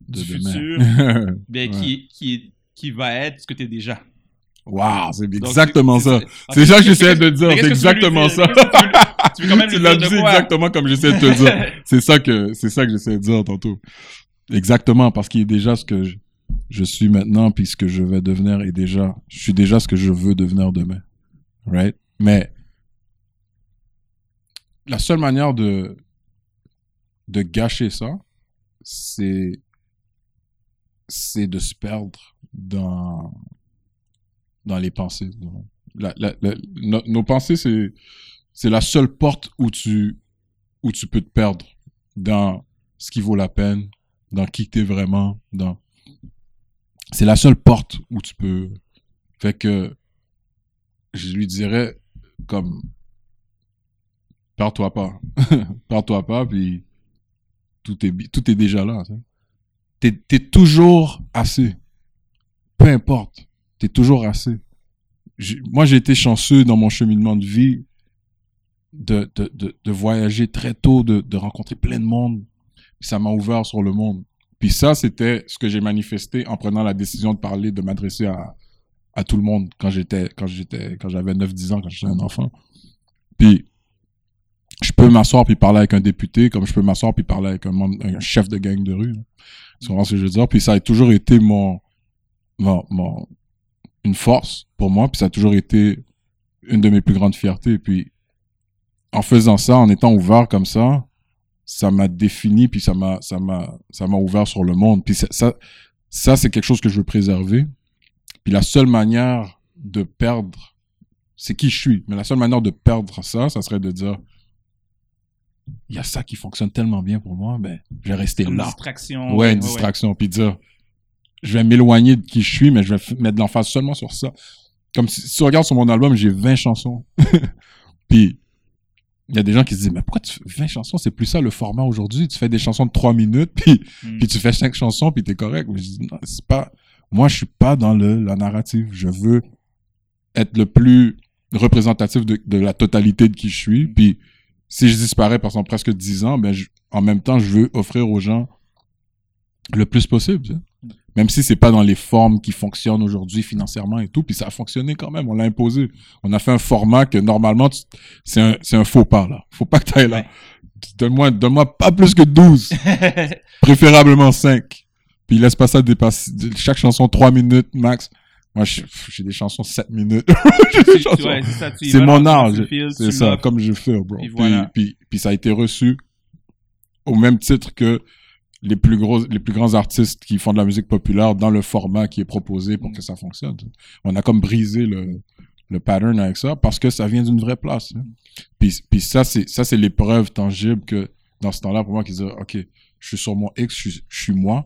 De du demain. futur, (laughs) ben, Ouais. qui, qui, qui va être ce que tu es déjà? Wow, c'est exactement ça. c'est- ça que j'essaie de dire, c'est exactement ça. (laughs) Tu l'as dit exactement comme j'essaie de te dire. (laughs) C'est ça que c'est ça que j'essaie de dire tantôt. Exactement, parce qu'il est déjà ce que je, suis maintenant, puis ce que je vais devenir est déjà. Je suis déjà ce que je veux devenir demain. Right? Mais la seule manière de de gâcher ça, c'est c'est de se perdre dans dans les pensées. Nos pensées, c'est c'est la seule porte où tu où tu peux te perdre dans ce qui vaut la peine, dans qui t'es vraiment, dans c'est la seule porte où tu peux fait que je lui dirais comme perds-toi pas. (laughs) perds-toi pas puis tout est tout est déjà là. T'es t'es toujours assez. Peu importe, t'es toujours assez. Moi, j'ai été chanceux dans mon cheminement de vie de, de, de, de voyager très tôt, de rencontrer plein de monde. Ça m'a ouvert sur le monde. Puis ça, c'était ce que j'ai manifesté en prenant la décision de parler, de m'adresser à, à tout le monde quand j'étais, quand j'étais, quand j'avais 9-10 ans, quand j'étais un enfant. Puis, je peux m'asseoir puis parler avec un député, comme je peux m'asseoir puis parler avec un, membre- un chef de gang de rue. là. Tu comprends ce que je veux dire? Puis ça a toujours été mon, mon, mon- une force pour moi, puis ça a toujours été une de mes plus grandes fiertés. Puis en faisant ça, en étant ouvert comme ça, ça m'a défini, puis ça m'a, ça m'a, ça m'a ouvert sur le monde. Puis ça, ça, ça, c'est quelque chose que je veux préserver. Puis la seule manière de perdre, c'est qui je suis. Mais la seule manière de perdre ça, ça serait de dire, il y a ça qui fonctionne tellement bien pour moi, ben, je vais rester Comme une là. distraction. Ouais, une distraction. Puis dire, je vais m'éloigner de qui je suis, mais je vais mettre l'emphase seulement sur ça. Comme si, si tu regardes sur mon album, j'ai 20 chansons. (laughs) Puis, il y a des gens qui se disent, mais pourquoi tu fais 20 chansons? C'est plus ça le format aujourd'hui. Tu fais des chansons de 3 minutes, (laughs) puis, Mm. puis tu fais 5 chansons, puis t'es correct. Mais je dis, non, c'est pas, moi, je suis pas dans le, la narrative. Je veux être le plus représentatif de, de la totalité de qui je suis. Puis, si je disparais pendant presque 10 ans, ben, je- en même temps, je veux offrir aux gens le plus possible. tu sais. Même si c'est pas dans les formes qui fonctionnent aujourd'hui financièrement et tout, puis ça a fonctionné quand même, on l'a imposé. On a fait un format que normalement, c'est un, c'est un faux pas, là. Faut pas que tu ailles là. Ouais. Donne-moi donne-moi pas plus que 12, (laughs) préférablement 5. Puis laisse pas ça dépasser. Chaque chanson 3 minutes max. Moi, j'ai des chansons 7 minutes. (laughs) Ouais, c'est mon fil, C'est ça, comme je fais, bro. Puis Puis, voilà. puis, puis ça a été reçu au même titre que les plus gros, les plus grands artistes qui font de la musique populaire dans le format qui est proposé pour Mm. que ça fonctionne. On a comme brisé le, le pattern avec ça parce que ça vient d'une vraie place. hein. Puis, puis ça, c'est, ça, c'est l'épreuve tangible que dans ce temps-là, pour moi, qui dit, OK, je suis sur mon X, je suis, je suis moi.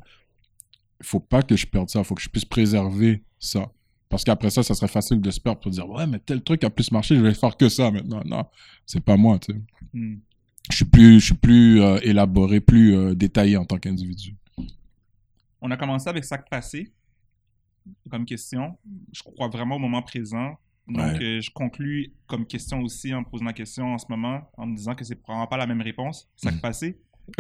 Il faut pas que je perde ça. Il faut que je puisse préserver ça. Parce qu'après ça, ça serait facile de se perdre pour dire, ouais, mais tel truc a plus marché, je vais faire que ça maintenant. Non, c'est pas moi, tu sais. Mm. Je suis plus, je suis plus euh, élaboré, plus euh, détaillé en tant qu'individu. On a commencé avec Sac Passé comme question. Je crois vraiment au moment présent. Donc, Ouais. euh, je conclus comme question aussi en me posant la question en ce moment, en me disant que c'est probablement pas la même réponse. Sac Mm. Passé. (laughs)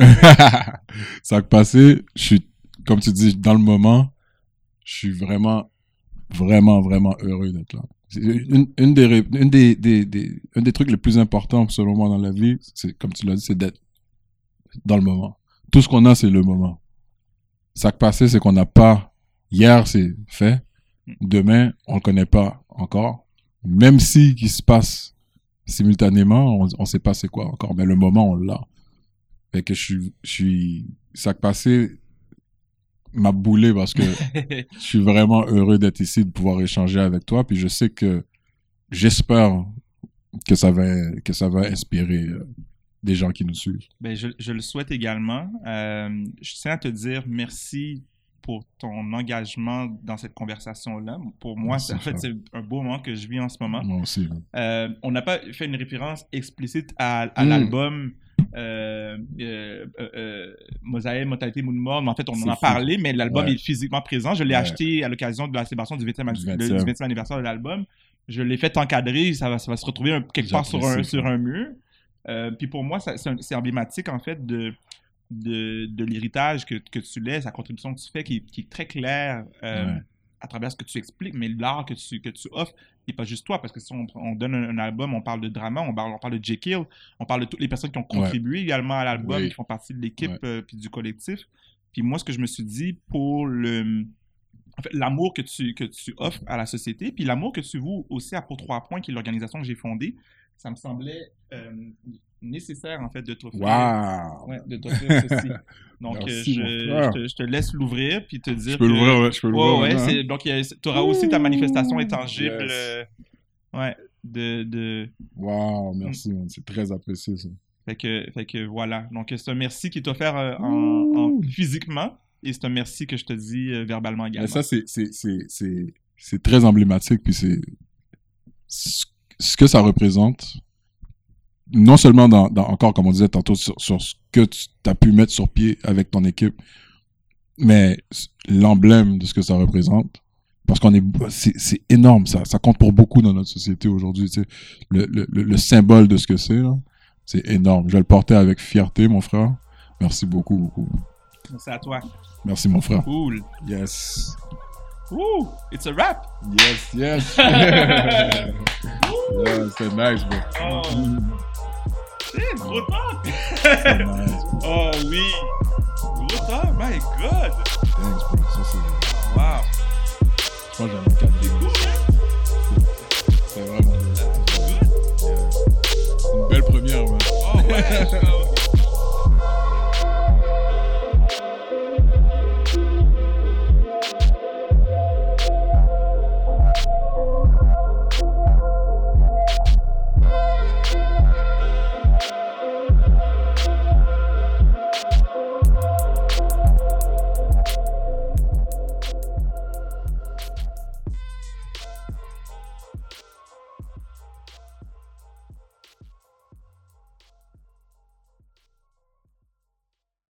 ça a passé, je suis, comme tu dis, dans le moment, je suis vraiment, vraiment, vraiment heureux d'être là. Une, des, une des, des, des- un des trucs les plus importants, selon moi, dans la vie, c'est, comme tu l'as dit, c'est d'être dans le moment. Tout ce qu'on a, c'est le moment. Ça qui passé, c'est qu'on n'a pas, hier, c'est fait. Demain, on le connaît pas encore. Même si il se passe simultanément, on, on sait pas c'est quoi encore, mais le moment, on l'a. Fait que je suis, je suis, ça qui passé, m'a boulé parce que (laughs) je suis vraiment heureux d'être ici, de pouvoir échanger avec toi. Puis je sais que j'espère que ça va, que ça va inspirer euh, des gens qui nous suivent. Ben, je, je le souhaite également. Euh, je tiens à te dire merci pour ton engagement dans cette conversation-là. Pour moi, en fait, c'est un beau moment que je vis en ce moment. Moi aussi. là. Euh, on n'a pas fait une référence explicite à, à Mm. l'album euh, euh, euh, euh, Mosaïque, Mortalité, Moon mais en fait, on en a fou. parlé, mais l'album Ouais. est physiquement présent. Je l'ai Ouais. acheté à l'occasion de la célébration du 20e, Du le- 20e. du 20e anniversaire de l'album. Je l'ai fait encadrer, ça va, ça va se retrouver un- quelque part sur un, sur un mur. Euh, puis pour moi, c'est emblématique, en fait, de, de, de l'héritage que, que tu laisses, la contribution que tu fais, qui, qui est très claire euh, Ouais. À travers ce que tu expliques, mais l'art que tu, que tu offres, et pas juste toi, parce que si on, on donne un, un album, on parle de drama, on parle, on parle de Jekyll, on parle de toutes les personnes qui ont Ouais. contribué également à l'album, Oui. qui font partie de l'équipe Ouais. euh, puis du collectif. Puis moi, ce que je me suis dit pour le... En fait, l'amour que tu, que tu offres à la société, puis l'amour que tu voues aussi à Pour Trois Points, qui est l'organisation que j'ai fondée, ça me semblait euh, nécessaire, en fait, de t'offrir Waouh! ouais, ceci. (laughs) Donc, euh, Merci, je, je te, je te laisse l'ouvrir, puis te dire Je peux l'ouvrir, ouais, je peux Ouais, l'ouvrir. ouais, maintenant, hein? donc tu auras aussi ta manifestation intangible. Yes. euh, ouais, de, de, Waouh, merci, man. c'est très apprécié ça. fait, que, fait que voilà. Donc, c'est un merci qui est offert euh, en, en- physiquement et c'est un merci que je te dis euh, verbalement également. Mais ça, c'est- très emblématique, puis c'est ce ce que ça représente, non seulement dans, dans- encore, comme on disait tantôt, sur, sur ce que tu as pu mettre sur pied avec ton équipe, mais l'emblème de ce que ça représente, parce qu'on est, c'est énorme, ça, ça compte pour beaucoup dans notre société aujourd'hui, tu sais. le, le, le, le symbole de ce que c'est, c'est énorme. Je vais le porter avec fierté, mon frère. Merci beaucoup, beaucoup. Merci à toi. Merci, mon frère. Cool. Yes. Ouh, it's a wrap. Yes, yes. (laughs) (laughs) yeah, c'est nice, bro. Oh, shit, gros temps. oh oui. Gros temps, my god. Thanks, bro. Ça, c'est. Wow. Je pense que j'aime bien C'est cool, hein? C'est vraiment. Good. Yeah. Une belle première, man. Oh ouais. (laughs)